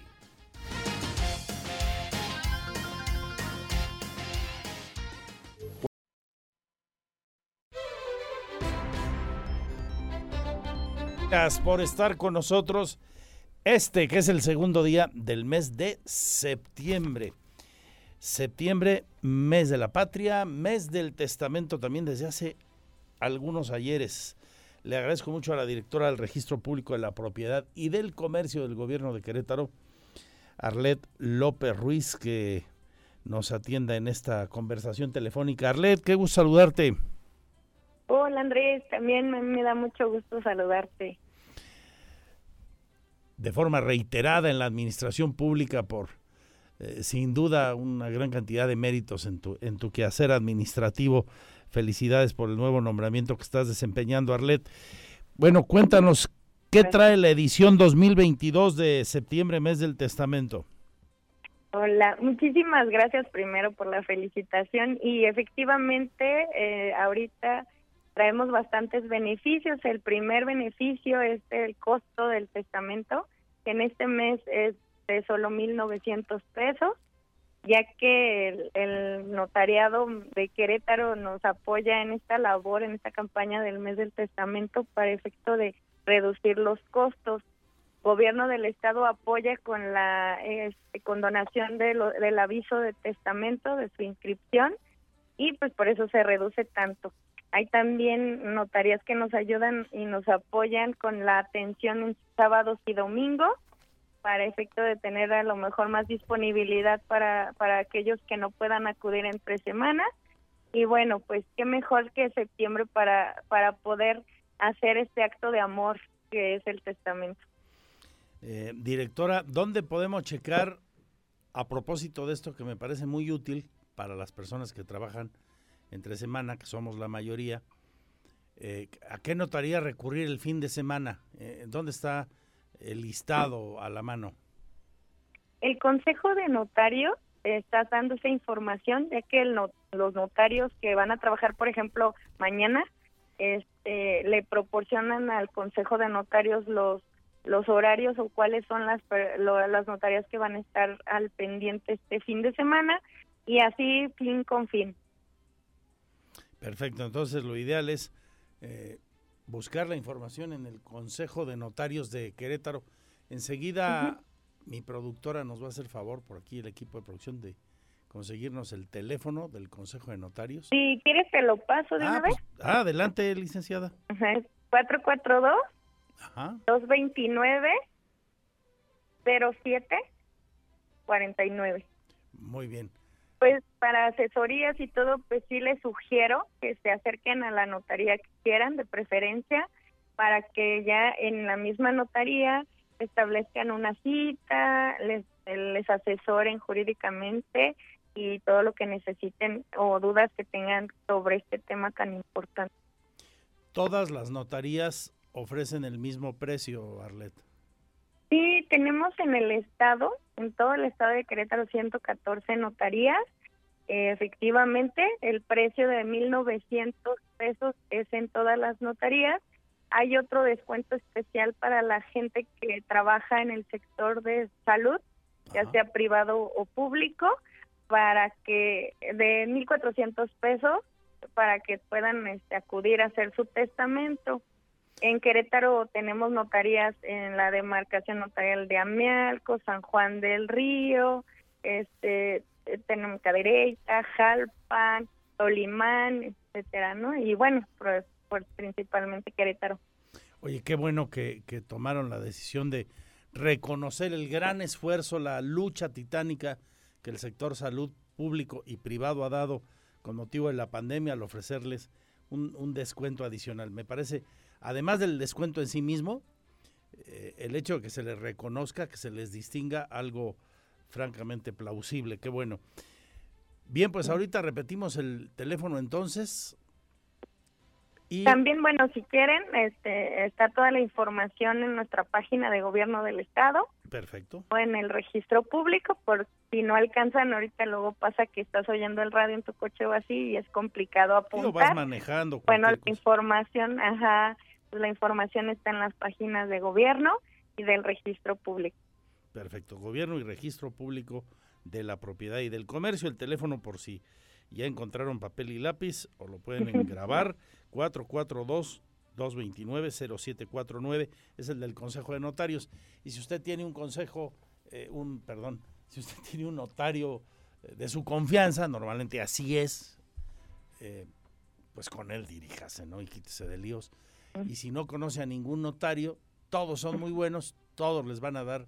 Gracias por estar con nosotros este, que es el segundo día del mes de septiembre. Septiembre, mes de la patria, mes del testamento también desde hace algunos ayeres. Le agradezco mucho a la directora del Registro Público de la Propiedad y del Comercio del Gobierno de Querétaro, Arlet López Ruiz, que nos atienda en esta conversación telefónica. Arlet, qué gusto saludarte. Hola Andrés, también me, me da mucho gusto saludarte. De forma reiterada en la administración pública por eh, sin duda una gran cantidad de méritos en tu, en tu quehacer administrativo. Felicidades por el nuevo nombramiento que estás desempeñando, Arlet. Bueno, cuéntanos, ¿qué trae la edición 2022 de septiembre, mes del testamento? Hola, muchísimas gracias primero por la felicitación y efectivamente eh, ahorita traemos bastantes beneficios. El primer beneficio es el costo del testamento, que en este mes es de solo 1.900 pesos, ya que el, notariado de Querétaro nos apoya en esta labor, en esta campaña del mes del testamento para efecto de reducir los costos gobierno del estado apoya con la este, con donación del aviso de testamento de su inscripción y pues por eso se reduce tanto hay también notarías que nos ayudan y nos apoyan con la atención en sábados y domingos para efecto de tener a lo mejor más disponibilidad para para aquellos que no puedan acudir entre semanas. Y bueno pues qué mejor que septiembre para para poder hacer este acto de amor que es el testamento. Eh, directora, ¿dónde podemos checar a propósito de esto que me parece muy útil para las personas que trabajan entre semana, que somos la mayoría? Eh, ¿A qué notaría recurrir el fin de semana? Eh, ¿Dónde está el listado a la mano? El Consejo de Notarios está dando esa información, ya que el los notarios que van a trabajar, por ejemplo, mañana, este, le proporcionan al Consejo de Notarios los los horarios o cuáles son las, las notarias que van a estar al pendiente este fin de semana y así fin con fin. Perfecto, entonces lo ideal es eh, buscar la información en el Consejo de Notarios de Querétaro. Enseguida mi productora nos va a hacer favor por aquí el equipo de producción de conseguirnos el teléfono del Consejo de Notarios. Si quieres te lo paso de ah, una pues, vez. Ah, adelante, licenciada. Ajá, 442 Ajá. 229 07 49. Muy bien. Pues para asesorías y todo, pues sí les sugiero que se acerquen a la notaría que quieran, de preferencia, para que ya en la misma notaría establezcan una cita, les, asesoren jurídicamente y todo lo que necesiten o dudas que tengan sobre este tema tan importante. Todas las notarías ofrecen el mismo precio, Arlet. Sí, tenemos en el estado, en todo el estado de Querétaro, 114 notarías. Eh, efectivamente, el precio de 1.900 pesos es en todas las notarías. Hay otro descuento especial para la gente que trabaja en el sector de salud, ya sea privado o público, para que de 1.400 pesos para que puedan este, acudir a hacer su testamento. En Querétaro tenemos notarías en la demarcación notarial de Amialco, San Juan del Río, este tenemos Cadereyta, Jalpan, Tolimán, etcétera, ¿no? Y bueno, pues, pues, principalmente Querétaro. Oye, qué bueno que, que tomaron la decisión de reconocer el gran esfuerzo, la lucha titánica que el sector salud público y privado ha dado con motivo de la pandemia al ofrecerles un descuento adicional. Me parece además del descuento en sí mismo, eh, el hecho de que se les reconozca, que se les distinga algo francamente plausible, qué bueno. Bien, pues ahorita repetimos el teléfono entonces. Y... También, bueno, si quieren, este, está toda la información en nuestra página de gobierno del estado. Perfecto. O en el registro público, por si no alcanzan, ahorita luego pasa que estás oyendo el radio en tu coche o así y es complicado apuntar. Lo vas manejando. Bueno, la cosa. información, ajá, pues la información está en las páginas de gobierno y del registro público. Perfecto, gobierno y registro público de la propiedad y del comercio. El teléfono por si ya encontraron papel y lápiz o lo pueden grabar, 442-229-0749, es el del Consejo de Notarios. Y si usted tiene un consejo, eh, un, perdón, si usted tiene un notario eh, de su confianza, normalmente así es, eh, pues con él diríjase, ¿no? Y quítese de líos. Y si no conoce a ningún notario, todos son muy buenos, todos les van a dar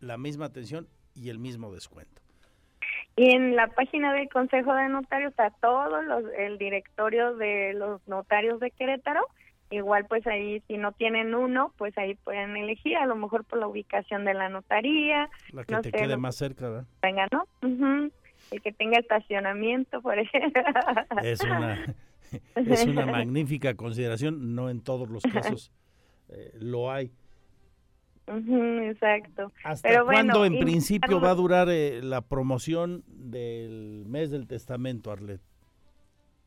la misma atención y el mismo descuento. Y en la página del Consejo de Notarios está todo los, el directorio de los notarios de Querétaro. Igual pues ahí si no tienen uno, pues ahí pueden elegir, a lo mejor por la ubicación de la notaría. La que te quede más cerca, ¿verdad? Venga, ¿no? El que tenga estacionamiento, por ejemplo. Es una, es una magnífica consideración, no en todos los casos eh, lo hay. exacto. ¿Hasta Pero cuándo en principio va a durar eh, la promoción del mes del testamento, Arlet?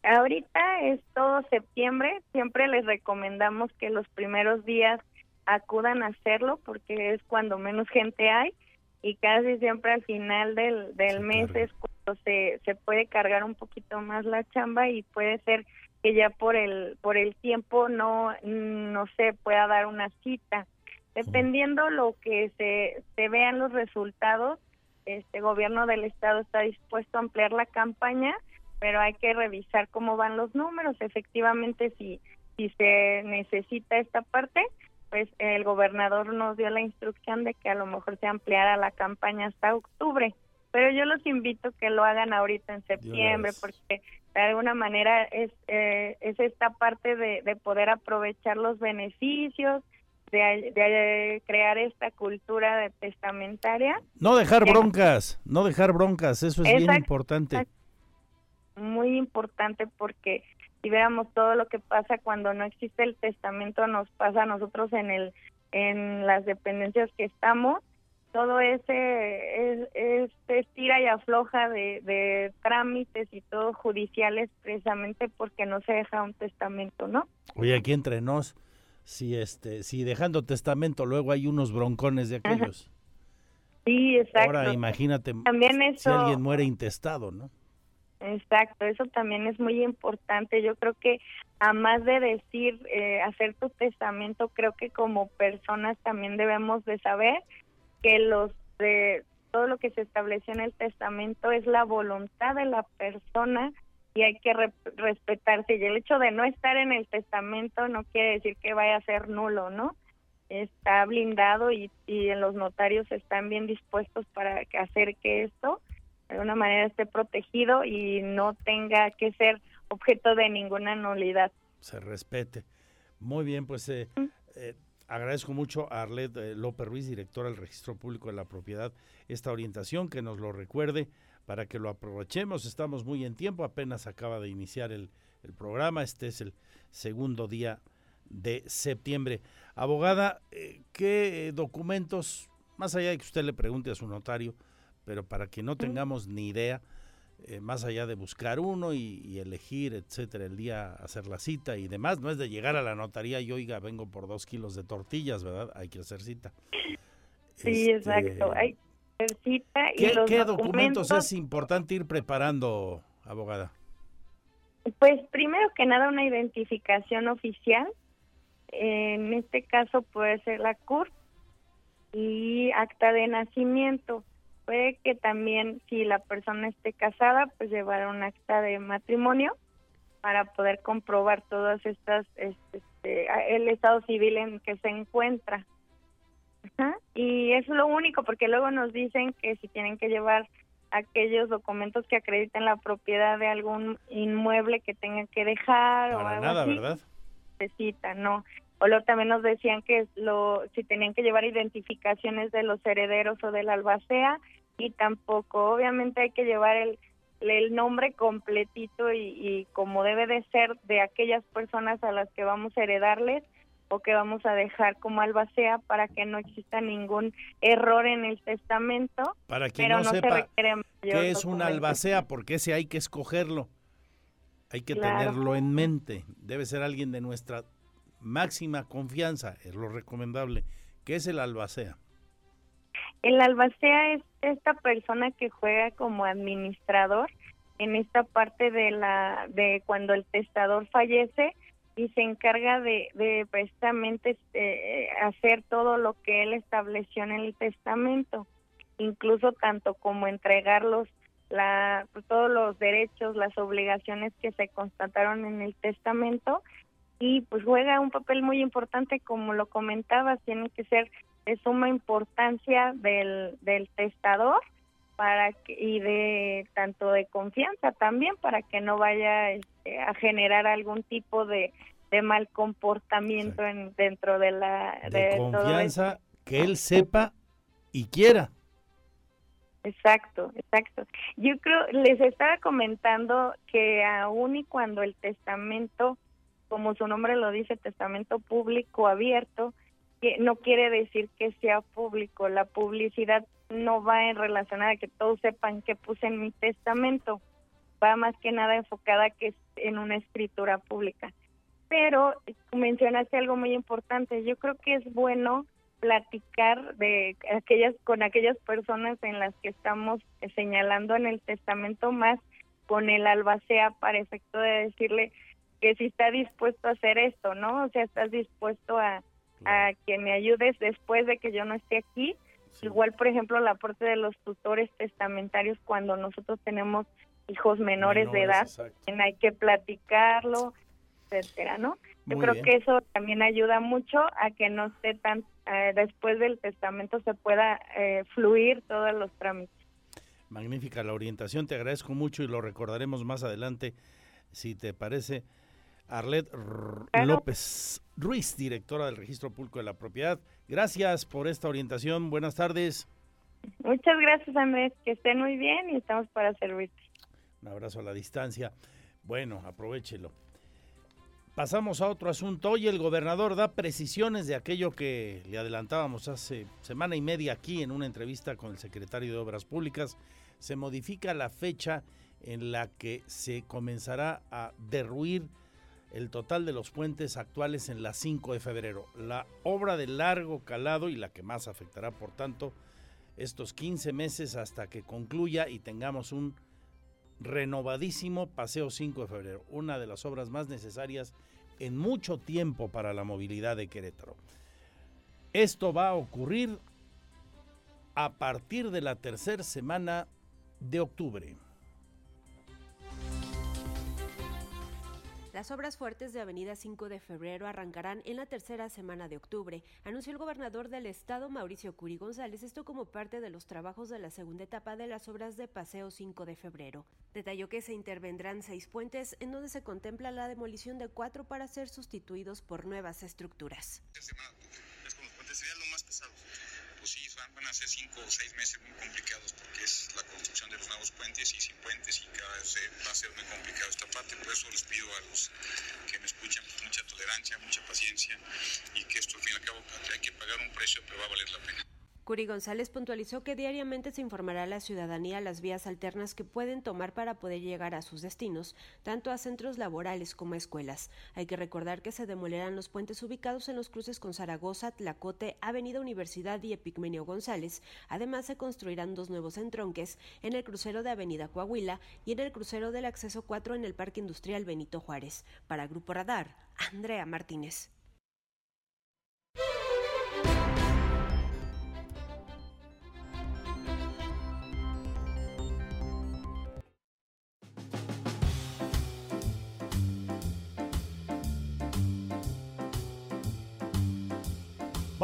Ahorita es todo septiembre, siempre les recomendamos que los primeros días acudan a hacerlo porque es cuando menos gente hay y casi siempre al final del, del mes es cuando se, se puede cargar un poquito más la chamba y puede ser que ya por el por el tiempo no no se pueda dar una cita dependiendo lo que se, se vean los resultados este gobierno del estado está dispuesto a ampliar la campaña pero hay que revisar cómo van los números. Efectivamente, si, si se necesita esta parte, pues el gobernador nos dio la instrucción de que a lo mejor se ampliara la campaña hasta octubre. Pero yo los invito que lo hagan ahorita en septiembre, porque de alguna manera es, eh, es esta parte de, de poder aprovechar los beneficios, de, de, crear esta cultura de testamentaria. No dejar broncas, no dejar broncas, eso es bien importante. muy importante porque si veamos todo lo que pasa cuando no existe el testamento nos pasa a nosotros en el en las dependencias que estamos todo ese es, es estira y afloja de, de, trámites y todo judiciales precisamente porque no se deja un testamento, ¿no? Oye, aquí entre nos, si este, si dejando testamento luego hay unos broncones de aquellos. Sí, exacto. Ahora imagínate También eso, si alguien muere intestado, ¿no? Exacto, eso también es muy importante. Yo creo que a más de decir, eh, hacer tu testamento, creo que como personas también debemos de saber que los de todo lo que se estableció en el testamento es la voluntad de la persona y hay que respetarse. Y el hecho de no estar en el testamento no quiere decir que vaya a ser nulo, ¿no? Está blindado y, y los notarios están bien dispuestos para hacer que esto de alguna manera esté protegido y no tenga que ser objeto de ninguna nulidad. Se respete. Muy bien, pues eh, eh, agradezco mucho a Arlet eh, López Ruiz, directora del Registro Público de la Propiedad, esta orientación, que nos lo recuerde para que lo aprovechemos. Estamos muy en tiempo, apenas acaba de iniciar el, el programa, este es el segundo día de septiembre. Abogada, ¿qué documentos, más allá de que usted le pregunte a su notario, pero para que no tengamos ni idea, eh, más allá de buscar uno y, elegir, etcétera, el día hacer la cita y demás, no es de llegar a la notaría y oiga, vengo por dos kilos de tortillas, ¿verdad? Hay que hacer cita. Sí, exacto, hay que hacer cita. ¿Qué, ¿qué documentos... es importante ir preparando, abogada? Pues primero que nada una identificación oficial, en este caso puede ser la CUR y acta de nacimiento puede que también si la persona esté casada, pues llevar un acta de matrimonio para poder comprobar todas estas, este, este el estado civil en que se encuentra. Y es lo único, porque luego nos dicen que si tienen que llevar aquellos documentos que acrediten la propiedad de algún inmueble que tengan que dejar o algo nada, así, ¿verdad? necesita, no. O luego también nos decían que lo si tenían que llevar identificaciones de los herederos o de la albacea y tampoco, obviamente hay que llevar el, el nombre completito y, y como debe de ser de aquellas personas a las que vamos a heredarles o que vamos a dejar como albacea para que no exista ningún error en el testamento. Para quien no, sepa qué es una albacea, porque ese hay que escogerlo, hay que tenerlo en mente. Debe ser alguien de nuestra máxima confianza, es lo recomendable. ¿Qué es el albacea? El albacea es esta persona que juega como administrador en esta parte de la de cuando el testador fallece y se encarga de, de precisamente este, hacer todo lo que él estableció en el testamento, incluso tanto como entregarlos la, todos los derechos, las obligaciones que se constataron en el testamento y pues juega un papel muy importante, como lo comentabas, tiene que ser de suma importancia del, del testador para que, y de tanto de confianza también para que no vaya este, a generar algún tipo de, de mal comportamiento en, dentro de la de, confianza que él sepa y quiera. Exacto, exacto. Yo creo, les estaba comentando que aún y cuando el testamento, como su nombre lo dice, testamento público abierto, que no quiere decir que sea público. La publicidad no va en relación a que todos sepan qué puse en mi testamento. Va más que nada enfocada que en una escritura pública. Pero mencionaste algo muy importante. Yo creo que es bueno platicar de aquellas con aquellas personas en las que estamos señalando en el testamento más con el albacea para efecto de decirle que si está dispuesto a hacer esto, ¿no? O sea, estás dispuesto a, a que me ayudes después de que yo no esté aquí. Igual, por ejemplo, la parte de los tutores testamentarios cuando nosotros tenemos hijos menores, de edad, hay que platicarlo, etcétera, ¿no? Yo creo que eso también ayuda mucho a que no esté tan eh, después del testamento se pueda eh, fluir todos los trámites. Magnífica la orientación, te agradezco mucho y lo recordaremos más adelante, si te parece. Arlet López Ruiz, directora del Registro Público de la Propiedad. Gracias por esta orientación. Buenas tardes. Muchas gracias, Andrés. Que estén muy bien y estamos para servirte. Un abrazo a la distancia. Bueno, aprovechelo. Pasamos a otro asunto. Hoy el gobernador da precisiones de aquello que le adelantábamos hace semana y media aquí en una entrevista con el secretario de Obras Públicas. Se modifica la fecha en la que se comenzará a derruir el total de los puentes actuales en la 5 de febrero. La obra de largo calado y la que más afectará, por tanto, estos 15 meses hasta que concluya y tengamos un renovadísimo Paseo 5 de febrero, una de las obras más necesarias en mucho tiempo para la movilidad de Querétaro. Esto va a ocurrir a partir de la tercera semana de octubre. Las obras fuertes de Avenida 5 de Febrero arrancarán en la tercera semana de octubre, anunció el gobernador del estado Mauricio Curi González, esto como parte de los trabajos de la segunda etapa de las obras de Paseo 5 de Febrero. Detalló que se intervendrán seis puentes en donde se contempla la demolición de cuatro para ser sustituidos por nuevas estructuras. Van a ser cinco o seis meses muy complicados porque es la construcción de los nuevos puentes y sin puentes y cada vez va a ser muy complicado esta parte. Por eso les pido a los que me escuchan pues, mucha tolerancia, mucha paciencia y que esto al fin y al cabo hay que pagar un precio, pero va a valer la pena. Curi González puntualizó que diariamente se informará a la ciudadanía las vías alternas que pueden tomar para poder llegar a sus destinos, tanto a centros laborales como a escuelas. Hay que recordar que se demolerán los puentes ubicados en los cruces con Zaragoza, Tlacote, Avenida Universidad y Epigmenio González. Además, se construirán dos nuevos entronques en el crucero de Avenida Coahuila y en el crucero del acceso 4 en el Parque Industrial Benito Juárez. Para Grupo Radar, Andrea Martínez.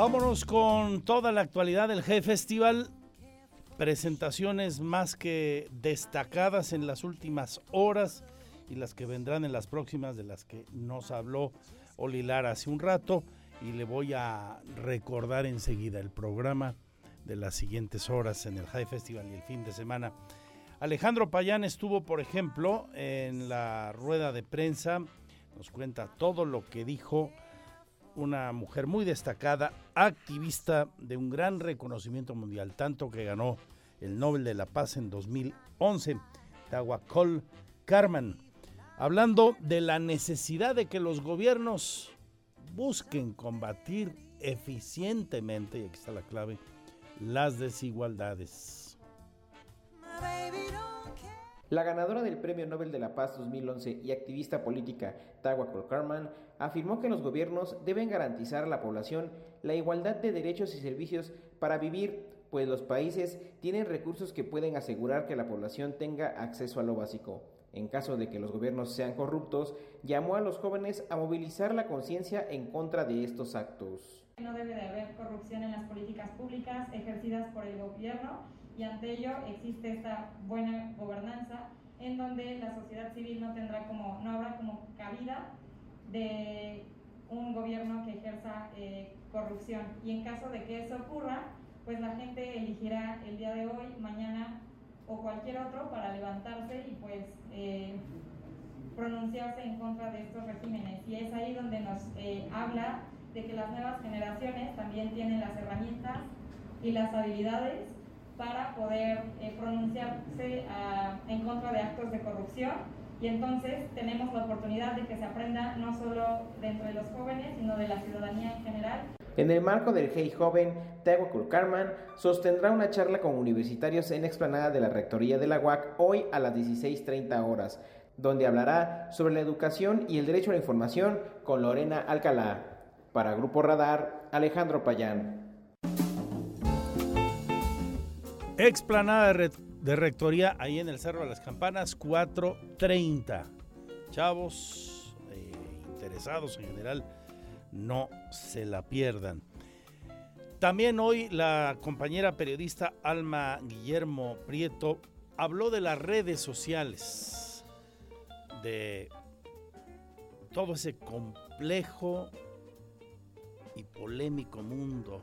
Vámonos con toda la actualidad del G Festival. Presentaciones más que destacadas en las últimas horas y las que vendrán en las próximas, de las que nos habló Olilar hace un rato. Y le voy a recordar enseguida el programa de las siguientes horas en el High Festival y el fin de semana. Alejandro Payán estuvo, por ejemplo, en la rueda de prensa. Nos cuenta todo lo que dijo una mujer muy destacada, activista de un gran reconocimiento mundial, tanto que ganó el Nobel de la Paz en 2011, Tawakkol Karman, hablando de la necesidad de que los gobiernos busquen combatir eficientemente, y aquí está la clave, las desigualdades. La ganadora del Premio Nobel de la Paz 2011 y activista política Tawakkol Karman afirmó que los gobiernos deben garantizar a la población la igualdad de derechos y servicios para vivir, pues los países tienen recursos que pueden asegurar que la población tenga acceso a lo básico. En caso de que los gobiernos sean corruptos, llamó a los jóvenes a movilizar la conciencia en contra de estos actos. No debe de haber corrupción en las políticas públicas ejercidas por el gobierno y ante ello existe esta buena gobernanza en donde la sociedad civil no tendrá como no habrá como cabida de un gobierno que ejerza eh, corrupción. Y en caso de que eso ocurra pues la gente elegirá el día de hoy mañana o cualquier otro para levantarse y pues eh, pronunciarse en contra de estos regímenes. Y es ahí donde nos eh, habla de que las nuevas generaciones también tienen las herramientas y las habilidades para poder pronunciarse ah, en contra de actos de corrupción y entonces tenemos la oportunidad de que se aprenda no solo dentro de los jóvenes, sino de la ciudadanía en general. En el marco del Hey Joven, Tehuacul Carman sostendrá una charla con universitarios en explanada de la Rectoría de la UAC hoy a las 16.30 horas, donde hablará sobre la educación y el derecho a la información con Lorena Alcalá. Para Grupo Radar, Alejandro Payán. Explanada de, rectoría ahí en el Cerro de las Campanas, 4.30. Chavos eh, interesados en general, no se la pierdan. También hoy la compañera periodista Alma Guillermo Prieto habló de las redes sociales, de todo ese complejo y polémico mundo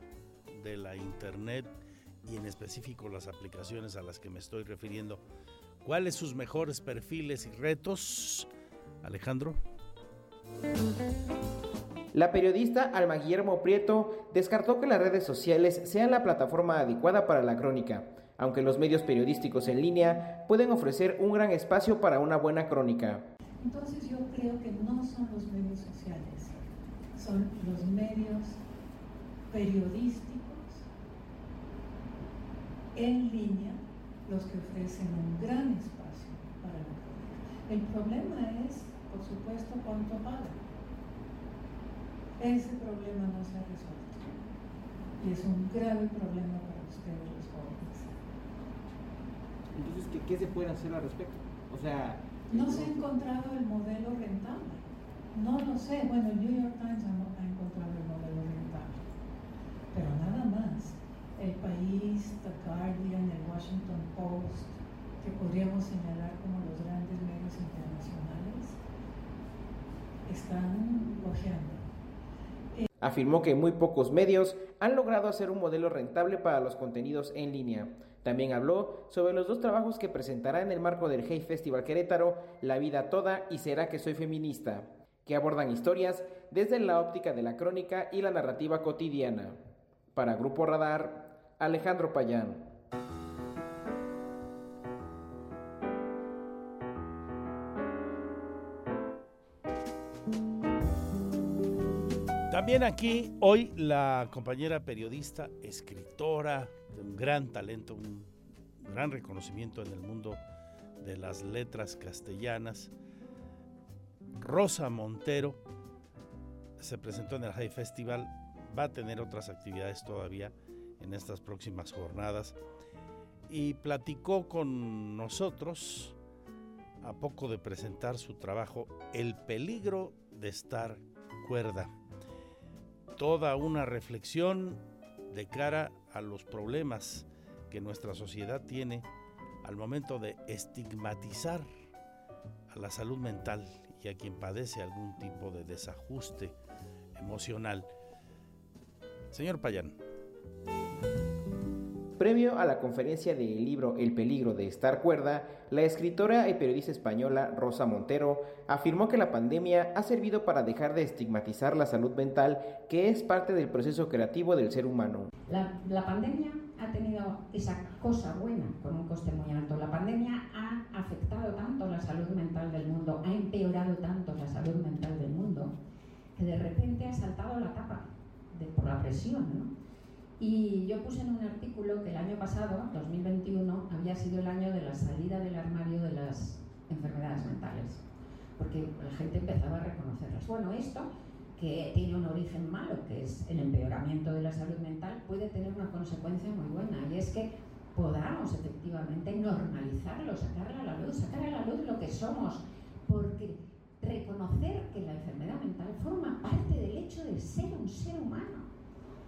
de la Internet y en específico las aplicaciones a las que me estoy refiriendo. ¿Cuáles sus mejores perfiles y retos, Alejandro? La periodista Alma Guillermo Prieto descartó que las redes sociales sean la plataforma adecuada para la crónica, aunque los medios periodísticos en línea pueden ofrecer un gran espacio para una buena crónica. Entonces yo creo que no son los medios sociales, son los medios periodísticos en línea los que ofrecen un gran espacio para la crónica. El problema es, por supuesto, cuánto pagan. Ese problema no se ha resuelto y es un grave problema para ustedes los jóvenes. Entonces, ¿qué, qué se puede hacer al respecto? O sea... No se ha encontrado el modelo rentable. No lo sé. Bueno, el New York Times ha encontrado el modelo rentable. Pero nada el País, The Guardian, el Washington Post, que podríamos señalar como los grandes medios internacionales, están cojeando. Afirmó que muy pocos medios han logrado hacer un modelo rentable para los contenidos en línea. También habló sobre los dos trabajos que presentará en el marco del Hey Festival Querétaro, La vida toda y Será que soy feminista, que abordan historias desde la óptica de la crónica y la narrativa cotidiana. Para Grupo Radar, Alejandro Payán. También aquí hoy la compañera periodista, escritora de un gran talento, un gran reconocimiento en el mundo de las letras castellanas, Rosa Montero, se presentó en el High Festival, va a tener otras actividades todavía en estas próximas jornadas y platicó con nosotros a poco de presentar su trabajo El peligro de estar cuerda. Toda una reflexión de cara a los problemas que nuestra sociedad tiene al momento de estigmatizar a la salud mental y a quien padece algún tipo de desajuste emocional. Señor Payán. Previo a la conferencia del libro El peligro de estar cuerda, la escritora y periodista española Rosa Montero afirmó que la pandemia ha servido para dejar de estigmatizar la salud mental, que es parte del proceso creativo del ser humano. La, pandemia ha tenido esa cosa buena con un coste muy alto. La pandemia ha afectado tanto la salud mental del mundo, ha empeorado tanto la salud mental del mundo, que de repente ha saltado la tapa de, por la presión, ¿no? Y yo puse en un artículo que el año pasado, 2021, había sido el año de la salida del armario de las enfermedades mentales, porque la gente empezaba a reconocerlas. Bueno, esto, que tiene un origen malo, que es el empeoramiento de la salud mental, puede tener una consecuencia muy buena, y es que podamos efectivamente normalizarlo, sacar a la luz, sacar a la luz lo que somos, porque reconocer que la enfermedad mental forma parte del hecho de ser un ser humano.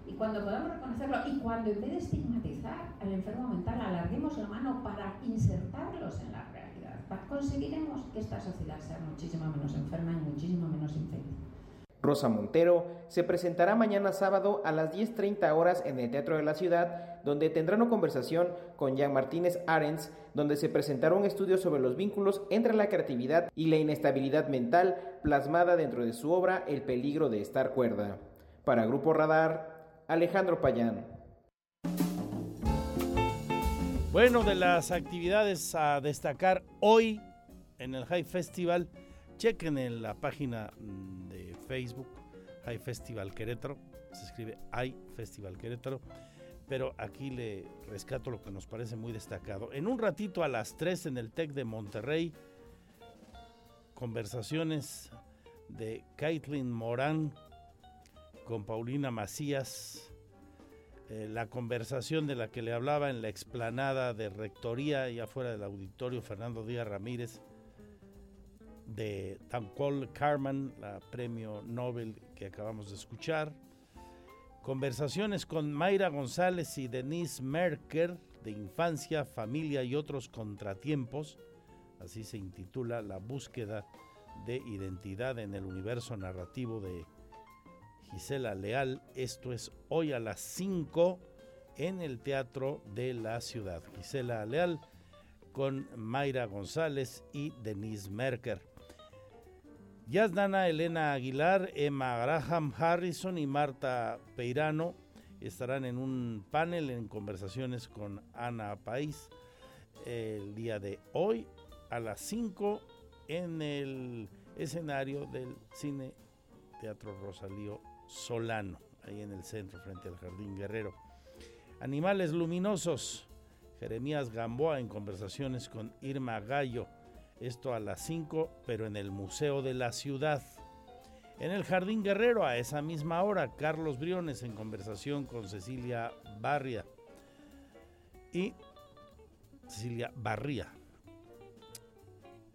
Y cuando podamos reconocerlo y cuando en vez de estigmatizar al enfermo mental alarguemos la mano para insertarlos en la realidad, conseguiremos que esta sociedad sea muchísimo menos enferma y muchísimo menos infeliz. Rosa Montero se presentará mañana sábado a las 10.30 horas en el Teatro de la Ciudad, donde tendrá una conversación con Jean Martínez Arens, donde se presentará un estudio sobre los vínculos entre la creatividad y la inestabilidad mental plasmada dentro de su obra El peligro de estar cuerda. Para Grupo Radar, Alejandro Payán. Bueno, de las actividades a destacar hoy en el High Festival, chequen en la página de Facebook, High Festival Querétaro, se escribe Hay Festival Querétaro, pero aquí le rescato lo que nos parece muy destacado. En un ratito a las 3 en el TEC de Monterrey, conversaciones de Caitlin Morán con Paulina Macías, eh, la conversación de la que le hablaba en la explanada de Rectoría y afuera del auditorio Fernando Díaz Ramírez de Tancol Carman, la premio Nobel que acabamos de escuchar. Conversaciones con Mayra González y Denise Merker de Infancia, Familia y otros contratiempos. Así se intitula La búsqueda de identidad en el universo narrativo de Gisela Leal. Esto es hoy a las 5 en el Teatro de la Ciudad. Gisela Leal con Mayra González y Denise Merker. Yazdana Elena Aguilar, Emma Graham Harrison y Marta Peirano estarán en un panel en conversaciones con Ana País el día de hoy a las 5 en el escenario del Cine Teatro Rosalío Solano, ahí en el centro, frente al Jardín Guerrero. Animales luminosos, Jeremías Gamboa en conversaciones con Irma Gallo esto a las 5, pero en el Museo de la Ciudad. En el Jardín Guerrero, a esa misma hora, Carlos Briones en conversación con Cecilia Barria. Y Cecilia Barría.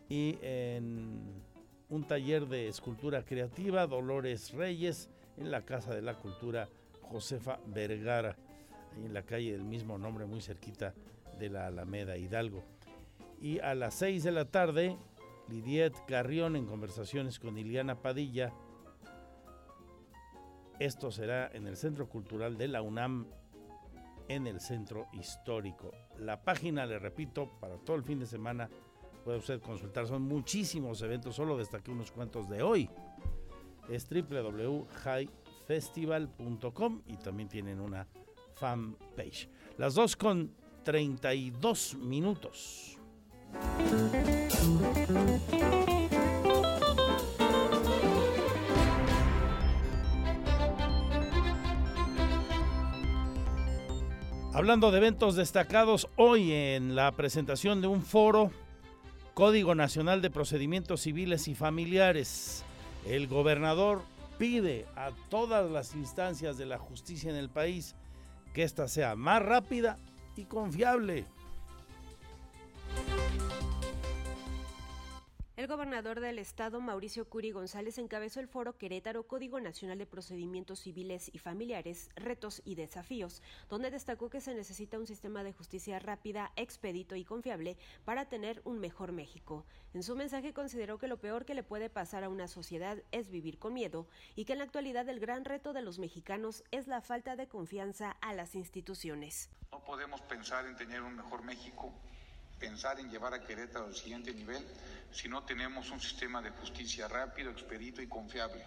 Y en un taller de escultura creativa, Dolores Reyes, en la Casa de la Cultura Josefa Vergara, en la calle del mismo nombre, muy cerquita de la Alameda Hidalgo. Y a las 6 de la tarde, Lidiet Carrión en conversaciones con Iliana Padilla. Esto será en el Centro Cultural de la UNAM, en el Centro Histórico. La página, le repito, para todo el fin de semana puede usted consultar. Son muchísimos eventos, solo destaqué unos cuantos de hoy. Es www.highfestival.com y también tienen una fanpage. Las dos con 32 minutos. Hablando de eventos destacados, hoy en la presentación de un foro, Código Nacional de Procedimientos Civiles y Familiares, el gobernador pide a todas las instancias de la justicia en el país que ésta sea más rápida y confiable. El gobernador del estado, Mauricio Curi González, encabezó el foro Querétaro Código Nacional de Procedimientos Civiles y Familiares, Retos y Desafíos, donde destacó que se necesita un sistema de justicia rápida, expedito y confiable para tener un mejor México. En su mensaje consideró que lo peor que le puede pasar a una sociedad es vivir con miedo y que en la actualidad el gran reto de los mexicanos es la falta de confianza a las instituciones. No podemos pensar en tener un mejor México pensar en llevar a Querétaro al siguiente nivel si no tenemos un sistema de justicia rápido, expedito y confiable.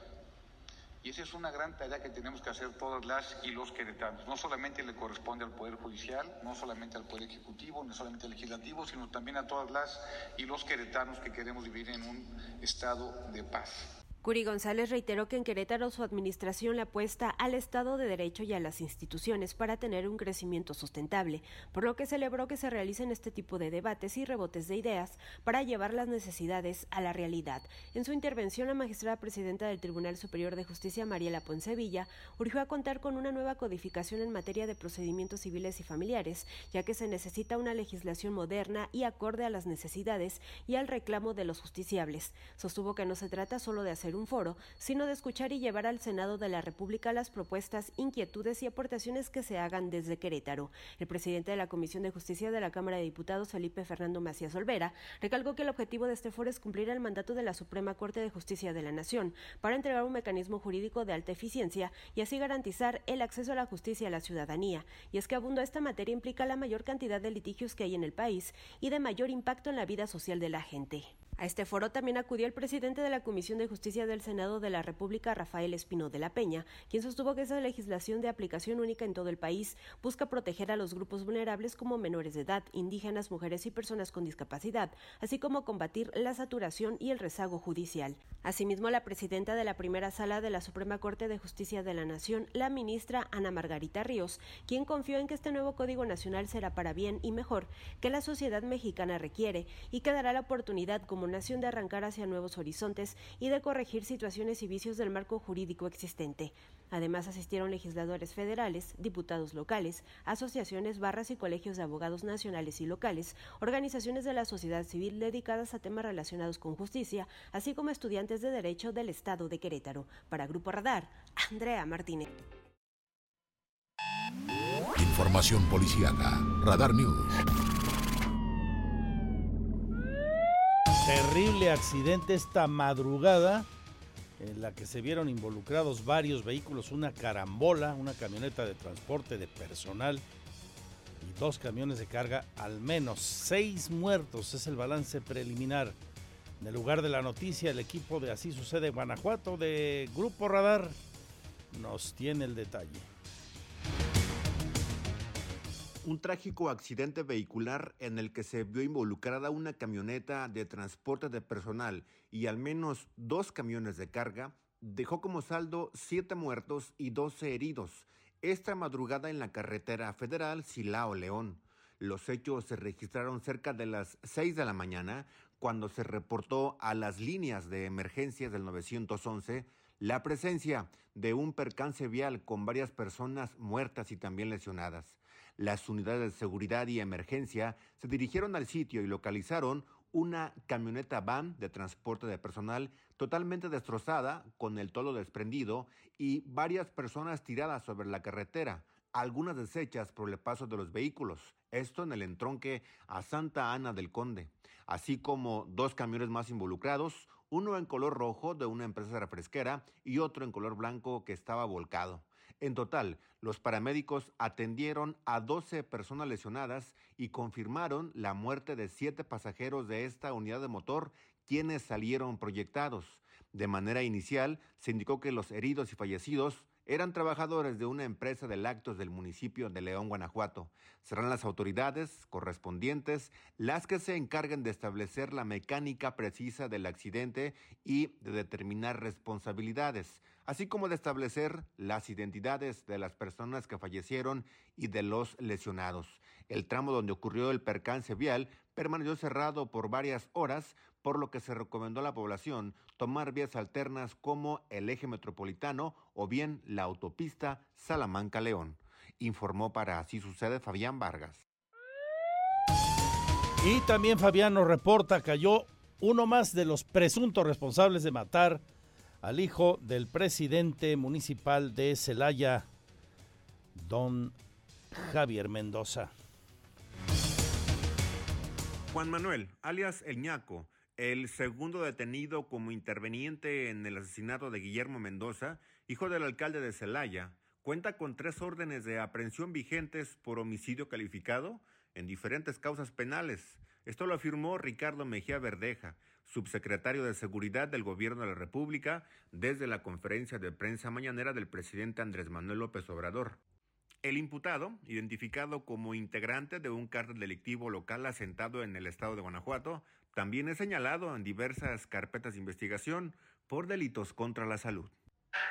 Y esa es una gran tarea que tenemos que hacer todas las y los queretanos. No solamente le corresponde al Poder Judicial, no solamente al Poder Ejecutivo, no solamente al Legislativo, sino también a todas las y los queretanos que queremos vivir en un estado de paz. Curi González reiteró que en Querétaro su administración le apuesta al Estado de Derecho y a las instituciones para tener un crecimiento sustentable, por lo que celebró que se realicen este tipo de debates y rebotes de ideas para llevar las necesidades a la realidad. En su intervención, la magistrada presidenta del Tribunal Superior de Justicia, Mariela Poncevilla, urgió a contar con una nueva codificación en materia de procedimientos civiles y familiares, ya que se necesita una legislación moderna y acorde a las necesidades y al reclamo de los justiciables. Sostuvo que no se trata solo de hacer un foro, sino de escuchar y llevar al Senado de la República las propuestas, inquietudes y aportaciones que se hagan desde Querétaro. El presidente de la Comisión de Justicia de la Cámara de Diputados, Felipe Fernando Macías Olvera, recalcó que el objetivo de este foro es cumplir el mandato de la Suprema Corte de Justicia de la Nación para entregar un mecanismo jurídico de alta eficiencia y así garantizar el acceso a la justicia a la ciudadanía. Y es que abundó esta materia implica la mayor cantidad de litigios que hay en el país y de mayor impacto en la vida social de la gente. A este foro también acudió el presidente de la Comisión de Justicia del Senado de la República, Rafael Espino de la Peña, quien sostuvo que esa legislación de aplicación única en todo el país busca proteger a los grupos vulnerables como menores de edad, indígenas, mujeres y personas con discapacidad, así como combatir la saturación y el rezago judicial. Asimismo, la presidenta de la primera sala de la Suprema Corte de Justicia de la Nación, la ministra Ana Margarita Ríos, quien confió en que este nuevo Código Nacional será para bien y mejor que la sociedad mexicana requiere y que dará la oportunidad como nación de arrancar hacia nuevos horizontes y de corregir situaciones y vicios del marco jurídico existente. Además asistieron legisladores federales, diputados locales, asociaciones, barras y colegios de abogados nacionales y locales, organizaciones de la sociedad civil dedicadas a temas relacionados con justicia, así como estudiantes de Derecho del Estado de Querétaro. Para Grupo Radar, Andrea Martínez. Información policíaca. Radar News. Terrible accidente esta madrugada en la que se vieron involucrados varios vehículos, una carambola, una camioneta de transporte de personal y dos camiones de carga, al menos seis muertos es el balance preliminar. En el lugar de la noticia, el equipo de Así Sucede Guanajuato de Grupo Radar nos tiene el detalle. Un trágico accidente vehicular en el que se vio involucrada una camioneta de transporte de personal y al menos dos camiones de carga dejó como saldo siete muertos y doce heridos esta madrugada en la carretera federal Silao León. Los hechos se registraron cerca de las seis de la mañana cuando se reportó a las líneas de emergencias del 911 la presencia de un percance vial con varias personas muertas y también lesionadas. Las unidades de seguridad y emergencia se dirigieron al sitio y localizaron una camioneta van de transporte de personal totalmente destrozada, con el tolo desprendido y varias personas tiradas sobre la carretera, algunas deshechas por el paso de los vehículos, esto en el entronque a Santa Ana del Conde, así como dos camiones más involucrados, uno en color rojo de una empresa refresquera y otro en color blanco que estaba volcado. En total, los paramédicos atendieron a 12 personas lesionadas y confirmaron la muerte de siete pasajeros de esta unidad de motor, quienes salieron proyectados. De manera inicial, se indicó que los heridos y fallecidos eran trabajadores de una empresa de lácteos del municipio de León, Guanajuato. Serán las autoridades correspondientes las que se encarguen de establecer la mecánica precisa del accidente y de determinar responsabilidades, así como de establecer las identidades de las personas que fallecieron y de los lesionados. El tramo donde ocurrió el percance vial permaneció cerrado por varias horas por lo que se recomendó a la población tomar vías alternas como el eje metropolitano o bien la autopista Salamanca-León. Informó para Así Sucede Fabián Vargas. Y también Fabián nos reporta, cayó uno más de los presuntos responsables de matar al hijo del presidente municipal de Celaya, don Javier Mendoza. Juan Manuel, alias El Ñaco, el segundo detenido como interveniente en el asesinato de Guillermo Mendoza, hijo del alcalde de Celaya, cuenta con tres órdenes de aprehensión vigentes por homicidio calificado en diferentes causas penales. Esto lo afirmó Ricardo Mejía Verdeja, subsecretario de Seguridad del Gobierno de la República, desde la conferencia de prensa mañanera del presidente Andrés Manuel López Obrador. El imputado, identificado como integrante de un cártel delictivo local asentado en el estado de Guanajuato, también es señalado en diversas carpetas de investigación por delitos contra la salud.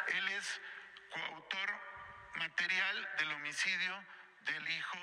Él es coautor material del homicidio del hijo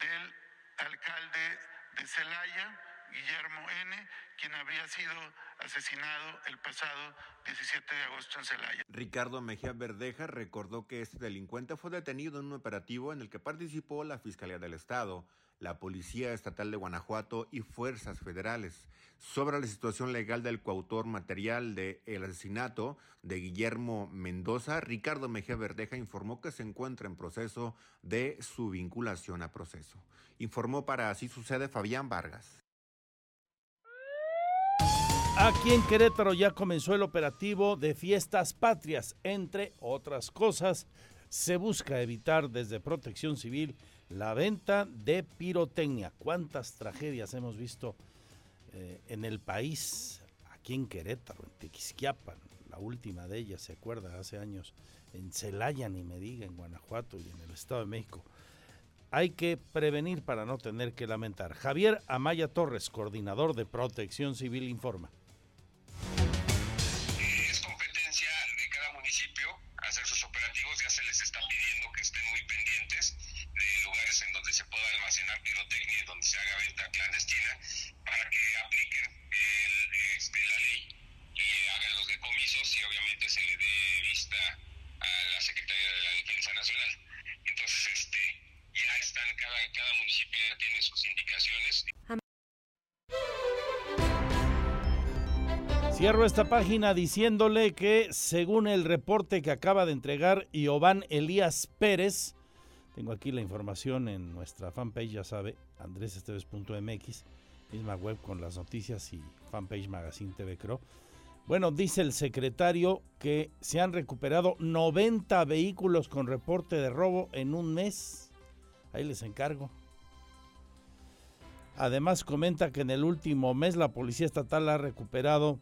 del alcalde de Celaya, Guillermo N., quien habría sido asesinado el pasado 17 de agosto en Celaya. Ricardo Mejía Verdeja recordó que este delincuente fue detenido en un operativo en el que participó la Fiscalía del Estado, la Policía Estatal de Guanajuato y fuerzas federales. Sobre la situación legal del coautor material del el asesinato de Guillermo Mendoza, Ricardo Mejía Verdeja informó que se encuentra en proceso de su vinculación a proceso. Informó para Así Sucede Fabián Vargas. Aquí en Querétaro ya comenzó el operativo de fiestas patrias. Entre otras cosas, se busca evitar desde protección civil la venta de pirotecnia. ¿Cuántas tragedias hemos visto eh, en el país? Aquí en Querétaro, en Tequisquiapan, la última de ellas, se acuerda, hace años, en Celaya, ni me diga, en Guanajuato y en el Estado de México. Hay que prevenir para no tener que lamentar. Javier Amaya Torres, coordinador de Protección Civil, informa. Página diciéndole que según el reporte que acaba de entregar Iovan Elías Pérez, tengo aquí la información en nuestra fanpage, ya sabe, andresesteves.mx, misma web con las noticias y fanpage Magazine TV Cro. Bueno, dice el secretario que se han recuperado 90 vehículos con reporte de robo en un mes. Ahí les encargo. Además comenta que en el último mes la Policía Estatal ha recuperado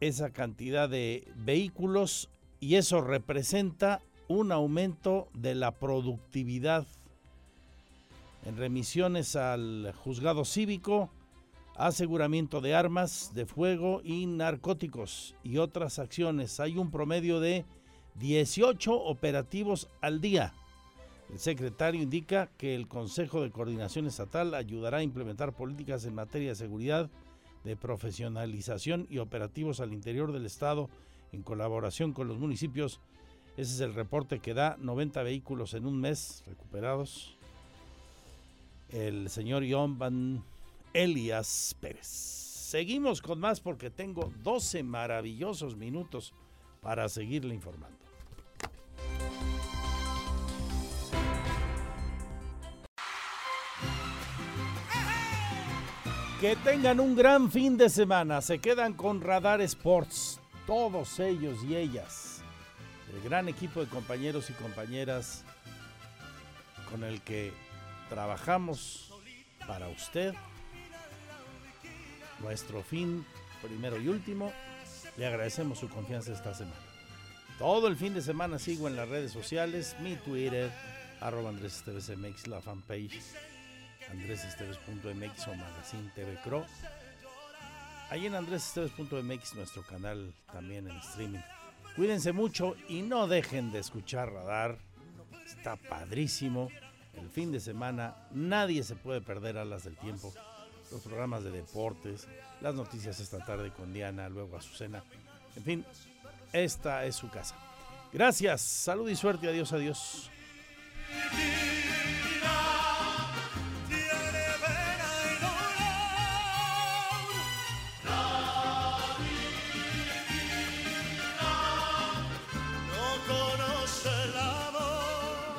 esa cantidad de vehículos y eso representa un aumento de la productividad en remisiones al juzgado cívico, aseguramiento de armas de fuego y narcóticos y otras acciones. Hay un promedio de 18 operativos al día. El secretario indica que el Consejo de Coordinación Estatal ayudará a implementar políticas en materia de seguridad, de profesionalización y operativos al interior del Estado en colaboración con los municipios. Ese es el reporte que da 90 vehículos en un mes recuperados. El señor John Van Elias Pérez. Seguimos con más porque tengo 12 maravillosos minutos para seguirle informando. Que tengan un gran fin de semana. Se quedan con Radar Sports. Todos ellos y ellas. El gran equipo de compañeros y compañeras con el que trabajamos para usted. Nuestro fin primero y último. Le agradecemos su confianza esta semana. Todo el fin de semana sigo en las redes sociales, mi Twitter, arroba Andrés Esteves MX, la fanpage andresesteves.mx o Magazine TV Cro. Ahí en andresesteves.mx, nuestro canal también en streaming. Cuídense mucho y no dejen de escuchar Radar. Está padrísimo. El fin de semana nadie se puede perder alas del tiempo. Los programas de deportes, las noticias esta tarde con Diana, luego Azucena. En fin, esta es su casa. Gracias, salud y suerte. Adiós, adiós.